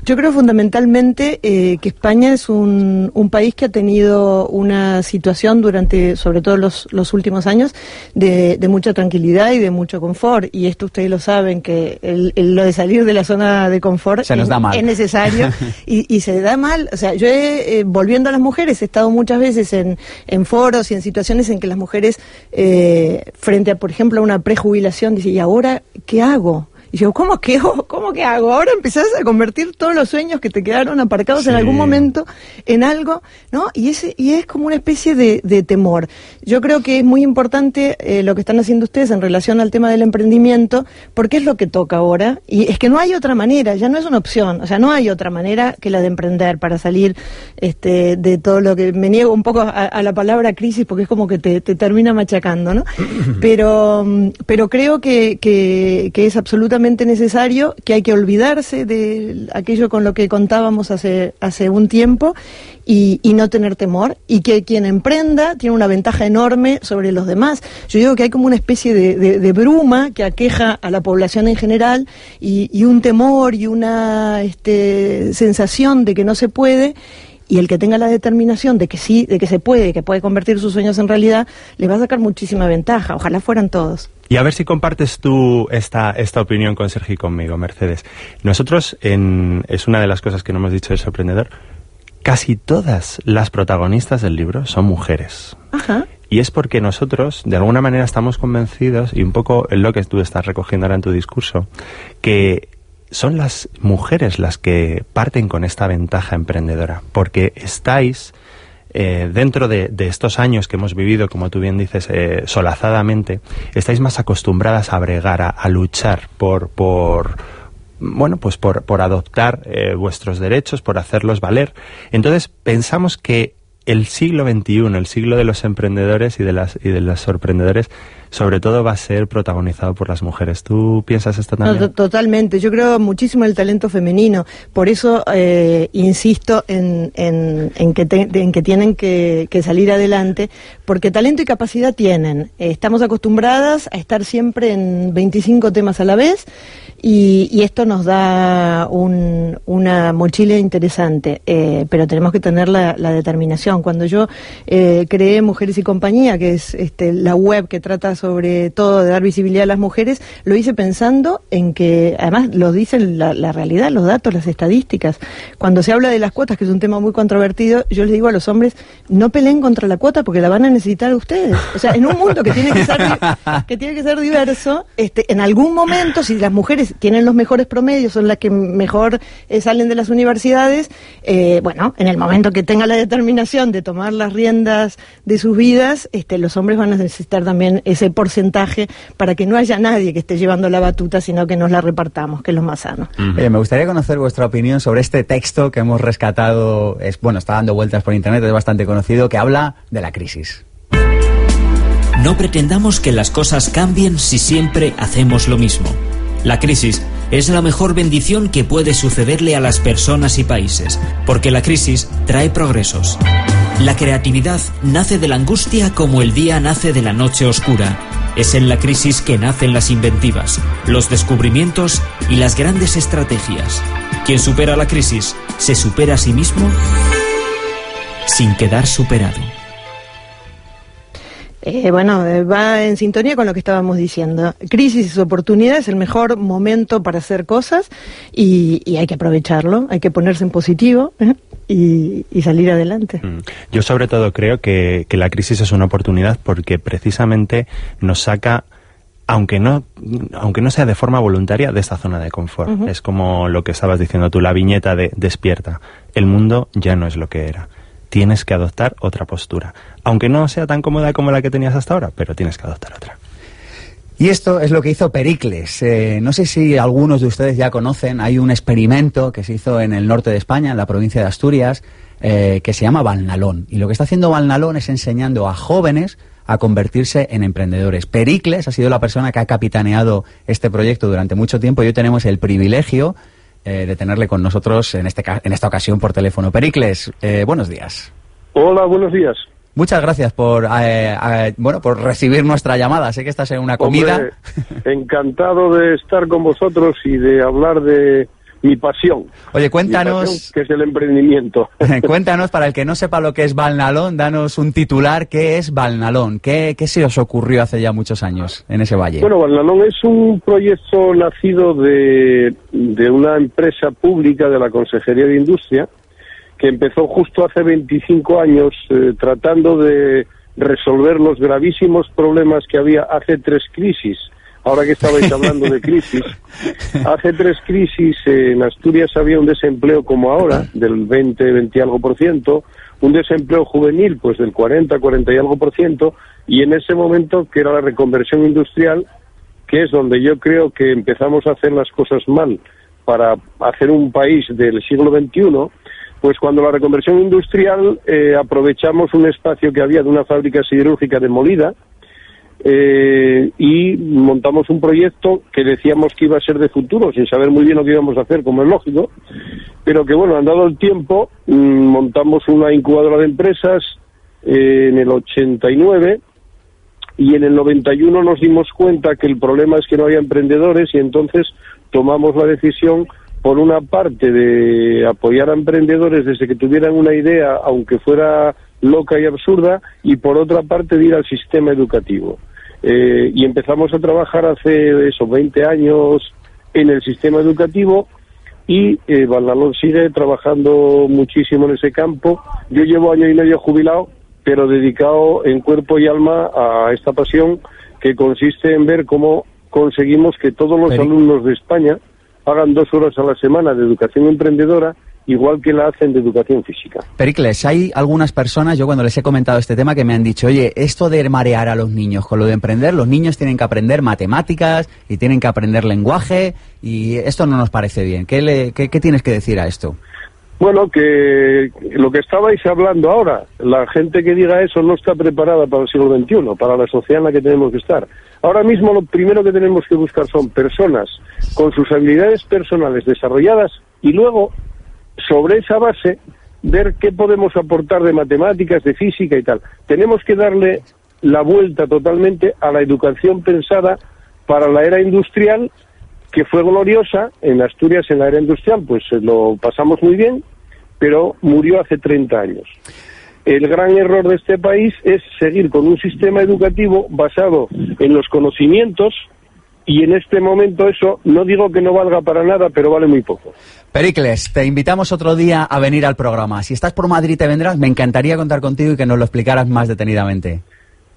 Speaker 14: Yo creo fundamentalmente eh, que España es un, un, país que ha tenido una situación durante, sobre todo los, los últimos años, de, de, mucha tranquilidad y de mucho confort. Y esto ustedes lo saben, que el, el, lo de salir de la zona de confort
Speaker 1: se nos
Speaker 14: es,
Speaker 1: da mal.
Speaker 14: es necesario y, y, se da mal. O sea, yo he, eh, volviendo a las mujeres, he estado muchas veces en, en foros y en situaciones en que las mujeres, eh, frente a, por ejemplo, a una prejubilación, dicen, ¿y ahora qué hago? Y yo, ¿cómo que, ¿cómo que hago? Ahora empezás a convertir todos los sueños que te quedaron aparcados sí. en algún momento en algo, ¿no? Y, ese, y es como una especie de, de temor. Yo creo que es muy importante eh, lo que están haciendo ustedes en relación al tema del emprendimiento, porque es lo que toca ahora. Y es que no hay otra manera, ya no es una opción. O sea, no hay otra manera que la de emprender para salir este, de todo lo que me niego un poco a, a la palabra crisis, porque es como que te, te termina machacando, ¿no? Pero, pero creo que, que, que es absolutamente necesario, que hay que olvidarse de aquello con lo que contábamos hace, hace un tiempo y, y, no tener temor, y que quien emprenda tiene una ventaja enorme sobre los demás. Yo digo que hay como una especie de, de, bruma que aqueja a la población en general y, y un temor y una este, sensación de que no se puede y el que tenga la determinación de que sí, de que se puede, que puede convertir sus sueños en realidad, le va a sacar muchísima ventaja. Ojalá fueran todos.
Speaker 3: Y a ver si compartes tú esta, esta opinión con Sergio y conmigo, Mercedes. Nosotros, en, es una de las cosas que no hemos dicho de sorprendedor, casi todas las protagonistas del libro son mujeres.
Speaker 14: Ajá.
Speaker 3: Y es porque nosotros, de alguna manera, estamos convencidos, y un poco en lo que tú estás recogiendo ahora en tu discurso, que son las mujeres las que parten con esta ventaja emprendedora, porque estáis eh, dentro de, de, estos años que hemos vivido, como tú bien dices, eh, solazadamente, estáis más acostumbradas a bregar, a, a luchar por, por, bueno, pues por, por adoptar eh, vuestros derechos, por hacerlos valer. Entonces, pensamos que el siglo XXI, el siglo de los emprendedores y de las y de los sorprendedores, sobre todo va a ser protagonizado por las mujeres. ¿Tú piensas esto también?
Speaker 14: No, totalmente. Yo creo muchísimo en el talento femenino. Por eso eh, insisto en, en, en, que te, en, que tienen que, que, salir adelante, porque talento y capacidad tienen. Eh, estamos acostumbradas a estar siempre en 25 temas a la vez. Y, y, esto nos da un, una mochila interesante, eh, pero tenemos que tener la, la determinación. Cuando yo eh, creé Mujeres y Compañía, que es este, la web que trata sobre todo de dar visibilidad a las mujeres, lo hice pensando en que, además lo dicen la, la realidad, los datos, las estadísticas. Cuando se habla de las cuotas, que es un tema muy controvertido, yo les digo a los hombres, no peleen contra la cuota porque la van a necesitar ustedes. O sea, en un mundo que tiene que ser, que tiene que ser diverso, este, en algún momento, si las mujeres tienen los mejores promedios, son las que mejor eh, salen de las universidades, eh, bueno, en el momento que tenga la determinación de tomar las riendas de sus vidas, este, los hombres van a necesitar también ese porcentaje para que no haya nadie que esté llevando la batuta, sino que nos la repartamos, que es lo más sano.
Speaker 1: me gustaría conocer vuestra opinión sobre este texto que hemos rescatado, es bueno, está dando vueltas por internet, es bastante conocido, que habla de la crisis.
Speaker 9: No pretendamos que las cosas cambien si siempre hacemos lo mismo. La crisis es la mejor bendición que puede sucederle a las personas y países, porque la crisis trae progresos. La creatividad nace de la angustia como el día nace de la noche oscura. Es en la crisis que nacen las inventivas, los descubrimientos y las grandes estrategias. Quien supera la crisis se supera a sí mismo sin quedar superado.
Speaker 14: Eh, bueno, va en sintonía con lo que estábamos diciendo. Crisis y oportunidad es el mejor momento para hacer cosas y, hay que aprovecharlo, hay que ponerse en positivo ¿eh? y, salir adelante. Mm.
Speaker 3: Yo sobre todo creo que, la crisis es una oportunidad porque precisamente nos saca aunque no, aunque no sea de forma voluntaria, de esta zona de confort. Es como lo que estabas diciendo tú, la viñeta de despierta. El mundo ya no es lo que era tienes que adoptar otra postura. Aunque no sea tan cómoda como la que tenías hasta ahora, pero tienes que adoptar otra.
Speaker 1: Y esto es lo que hizo Pericles. Eh, no sé si algunos de ustedes ya conocen, hay un experimento que se hizo en el norte de España, en la provincia de Asturias, eh, que se llama Balnalón. Y lo que está haciendo Balnalón es enseñando a jóvenes a convertirse en emprendedores. Pericles ha sido la persona que ha capitaneado este proyecto durante mucho tiempo y hoy tenemos el privilegio eh, de tenerle con nosotros en, este, en esta ocasión por teléfono. Pericles, eh, buenos días.
Speaker 15: Hola, buenos días.
Speaker 1: Muchas gracias por eh, bueno por recibir nuestra llamada. Sé que estás en una comida.
Speaker 15: encantado de estar con vosotros y de hablar de, mi pasión.
Speaker 1: Oye, cuéntanos.
Speaker 15: que es el emprendimiento.
Speaker 1: cuéntanos, para el que no sepa lo que es Balnalón, danos un titular. ¿Qué es Balnalón? ¿Qué, ¿Qué, se os ocurrió hace ya muchos años en ese valle?
Speaker 15: Bueno, Balnalón es un proyecto nacido de, de una empresa pública de la Consejería de Industria que empezó justo hace 25 años eh, tratando de resolver los gravísimos problemas que había hace tres crisis ahora que estabais hablando de crisis, hace tres crisis en Asturias había un desempleo como ahora, del 20, 20 y algo por ciento, un desempleo juvenil pues del 40, 40 y algo por ciento, y en ese momento que era la reconversión industrial, que es donde yo creo que empezamos a hacer las cosas mal para hacer un país del siglo XXI, pues cuando la reconversión industrial eh, aprovechamos un espacio que había de una fábrica siderúrgica demolida, eh, y montamos un proyecto que decíamos que iba a ser de futuro, sin saber muy bien lo que íbamos a hacer, como es lógico, pero que bueno, han dado el tiempo, mm, montamos una incubadora de empresas eh, en el 89 y en el 91 nos dimos cuenta que el problema es que no había emprendedores y entonces tomamos la decisión por una parte de apoyar a emprendedores desde que tuvieran una idea, aunque fuera loca y absurda, y por otra parte de ir al sistema educativo. Eh, y empezamos a trabajar hace esos 20 años en el sistema educativo y eh, sigue trabajando muchísimo en ese campo. Yo llevo año y medio jubilado, pero dedicado en cuerpo y alma a esta pasión que consiste en ver cómo conseguimos que todos los alumnos de España hagan dos horas a la semana de educación emprendedora igual que la hacen de educación física.
Speaker 1: Pericles, hay algunas personas, yo cuando les he comentado este tema, que me han dicho, oye, esto de marear a los niños con lo de emprender, los niños tienen que aprender matemáticas y tienen que aprender lenguaje y esto no nos parece bien. ¿Qué, le, qué, tienes que decir a esto?
Speaker 15: Bueno, que lo que estabais hablando ahora, la gente que diga eso no está preparada para el siglo XXI, para la sociedad en la que tenemos que estar. Ahora mismo lo primero que tenemos que buscar son personas con sus habilidades personales desarrolladas y luego sobre esa base ver qué podemos aportar de matemáticas, de física y tal. Tenemos que darle la vuelta totalmente a la educación pensada para la era industrial, que fue gloriosa en Asturias en la era industrial, pues eh, lo pasamos muy bien, pero murió hace 30 años. El gran error de este país es seguir con un sistema educativo basado en los conocimientos, y en este momento eso no digo que no valga para nada, pero vale muy poco.
Speaker 1: Pericles, te invitamos otro día a venir al programa. Si estás por Madrid te vendrás, me encantaría contar contigo y que nos lo explicaras más detenidamente.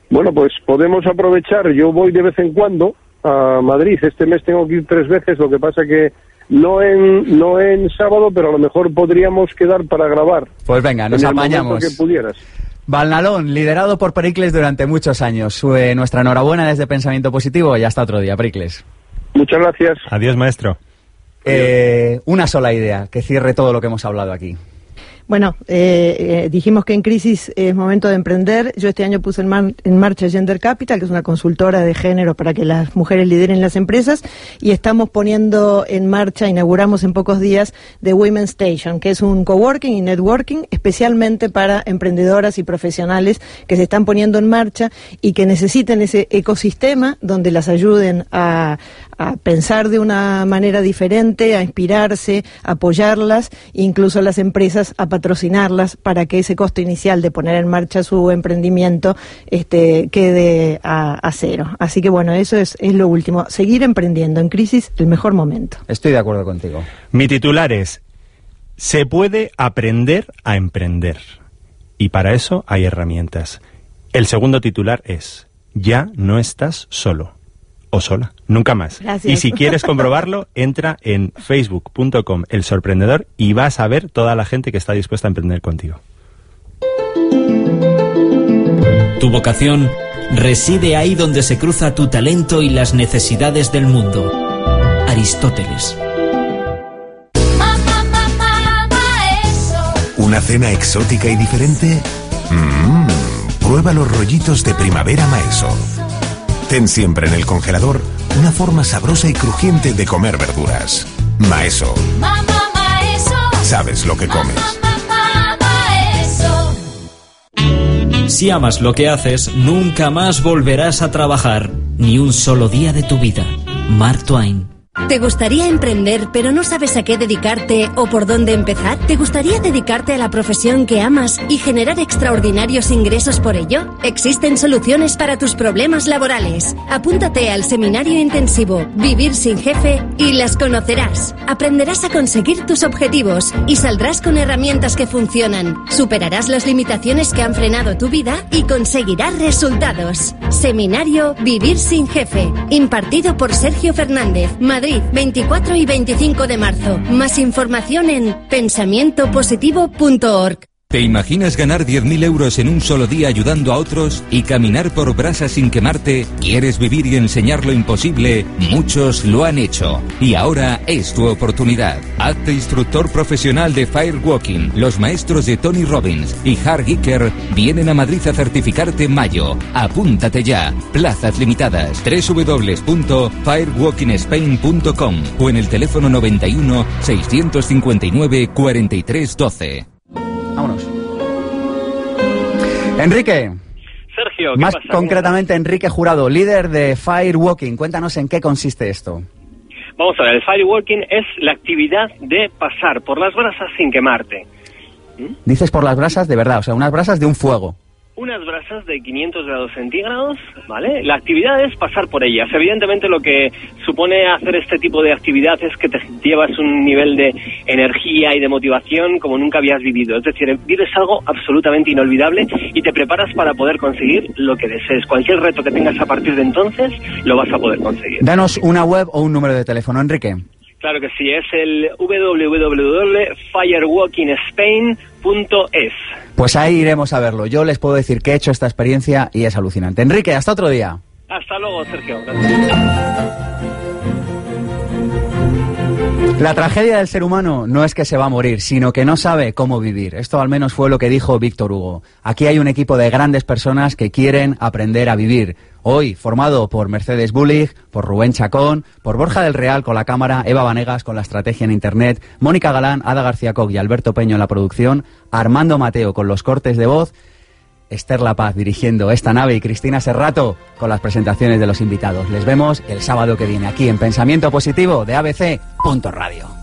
Speaker 15: Bueno, pues podemos aprovechar, yo voy de vez en cuando a Madrid. Este mes tengo que ir tres veces, lo que pasa que no en, no en sábado, pero a lo mejor podríamos quedar para grabar.
Speaker 1: Pues venga, nos
Speaker 15: en el que pudieras.
Speaker 1: Balnalón, liderado por Pericles durante muchos años. Sue- nuestra enhorabuena desde Pensamiento Positivo y hasta otro día, Pericles.
Speaker 15: Muchas gracias.
Speaker 3: Adiós, maestro.
Speaker 1: Eh, una sola idea que cierre todo lo que hemos hablado aquí.
Speaker 14: Bueno, eh, eh, dijimos que en crisis es momento de emprender. Yo este año puse en, mar- en marcha Gender Capital, que es una consultora de género para que las mujeres lideren las empresas, y estamos poniendo en marcha, inauguramos en pocos días, The Women's Station, que es un coworking y networking especialmente para emprendedoras y profesionales que se están poniendo en marcha y que necesiten ese ecosistema donde las ayuden a, a pensar de una manera diferente, a inspirarse, a apoyarlas, incluso las empresas a patrocinarlas para que ese costo inicial de poner en marcha su emprendimiento este, quede a, a cero. Así que bueno, eso es, es lo último. Seguir emprendiendo en crisis, el mejor momento.
Speaker 1: Estoy de acuerdo contigo.
Speaker 3: Mi titular es, se puede aprender a emprender. Y para eso hay herramientas. El segundo titular es, ya no estás solo o sola, nunca más.
Speaker 14: Gracias.
Speaker 3: Y si quieres comprobarlo, entra en facebook.com el sorprendedor y vas a ver toda la gente que está dispuesta a emprender contigo.
Speaker 9: Tu vocación reside ahí donde se cruza tu talento y las necesidades del mundo. Aristóteles.
Speaker 2: ¿Una cena exótica y diferente? Mmm, prueba los rollitos de primavera Maeso. Ten siempre en el congelador una forma sabrosa y crujiente de comer verduras. Maeso, sabes lo que comes.
Speaker 9: Si amas lo que haces, nunca más volverás a trabajar. Ni un solo día de tu vida. Mark Twain.
Speaker 11: ¿Te gustaría emprender pero no sabes a qué dedicarte o por dónde empezar? ¿Te gustaría dedicarte a la profesión que amas y generar extraordinarios ingresos por ello? Existen soluciones para tus problemas laborales. Apúntate al seminario intensivo Vivir sin jefe y las conocerás. Aprenderás a conseguir tus objetivos y saldrás con herramientas que funcionan. Superarás las limitaciones que han frenado tu vida y conseguirás resultados. Seminario Vivir sin jefe, impartido por Sergio Fernández, 24 y 25 de marzo. Más información en pensamientopositivo.org.
Speaker 16: ¿Te imaginas ganar 10.000 euros en un solo día ayudando a otros y caminar por brasas sin quemarte? ¿Quieres vivir y enseñar lo imposible? Muchos lo han hecho. Y ahora es tu oportunidad. Hazte instructor profesional de Firewalking. Los maestros de Tony Robbins y Hard Gicker vienen a Madrid a certificarte en mayo. Apúntate ya. Plazas limitadas. www.firewalkingspain.com o en el teléfono 91 659 4312.
Speaker 1: Enrique.
Speaker 17: Sergio, ¿qué
Speaker 1: Más
Speaker 17: pasa?
Speaker 1: concretamente, Enrique Jurado, líder de Firewalking. Cuéntanos en qué consiste esto.
Speaker 17: Vamos a ver, el firewalking es la actividad de pasar por las brasas sin quemarte.
Speaker 1: Dices por las brasas de verdad, o sea, unas brasas de un fuego.
Speaker 17: Unas brasas de 500 grados centígrados, ¿vale? La actividad es pasar por ellas. Evidentemente lo que supone hacer este tipo de actividad es que te llevas un nivel de energía y de motivación como nunca habías vivido. Es decir, vives algo absolutamente inolvidable y te preparas para poder conseguir lo que desees. Cualquier reto que tengas a partir de entonces lo vas a poder conseguir.
Speaker 1: Danos una web o un número de teléfono, Enrique.
Speaker 17: Claro que sí, es el www.firewalkingspain.es.
Speaker 1: Pues ahí iremos a verlo. Yo les puedo decir que he hecho esta experiencia y es alucinante. Enrique, hasta otro día.
Speaker 17: Hasta luego, Sergio. Gracias.
Speaker 1: La tragedia del ser humano no es que se va a morir, sino que no sabe cómo vivir. Esto al menos fue lo que dijo Víctor Hugo. Aquí hay un equipo de grandes personas que quieren aprender a vivir. Hoy formado por Mercedes Bullig, por Rubén Chacón, por Borja del Real con la cámara, Eva Vanegas con la estrategia en Internet, Mónica Galán, Ada García Coq y Alberto Peño en la producción, Armando Mateo con los cortes de voz, Esther La Paz dirigiendo esta nave y Cristina Serrato con las presentaciones de los invitados. Les vemos el sábado que viene aquí en Pensamiento Positivo de ABC.radio.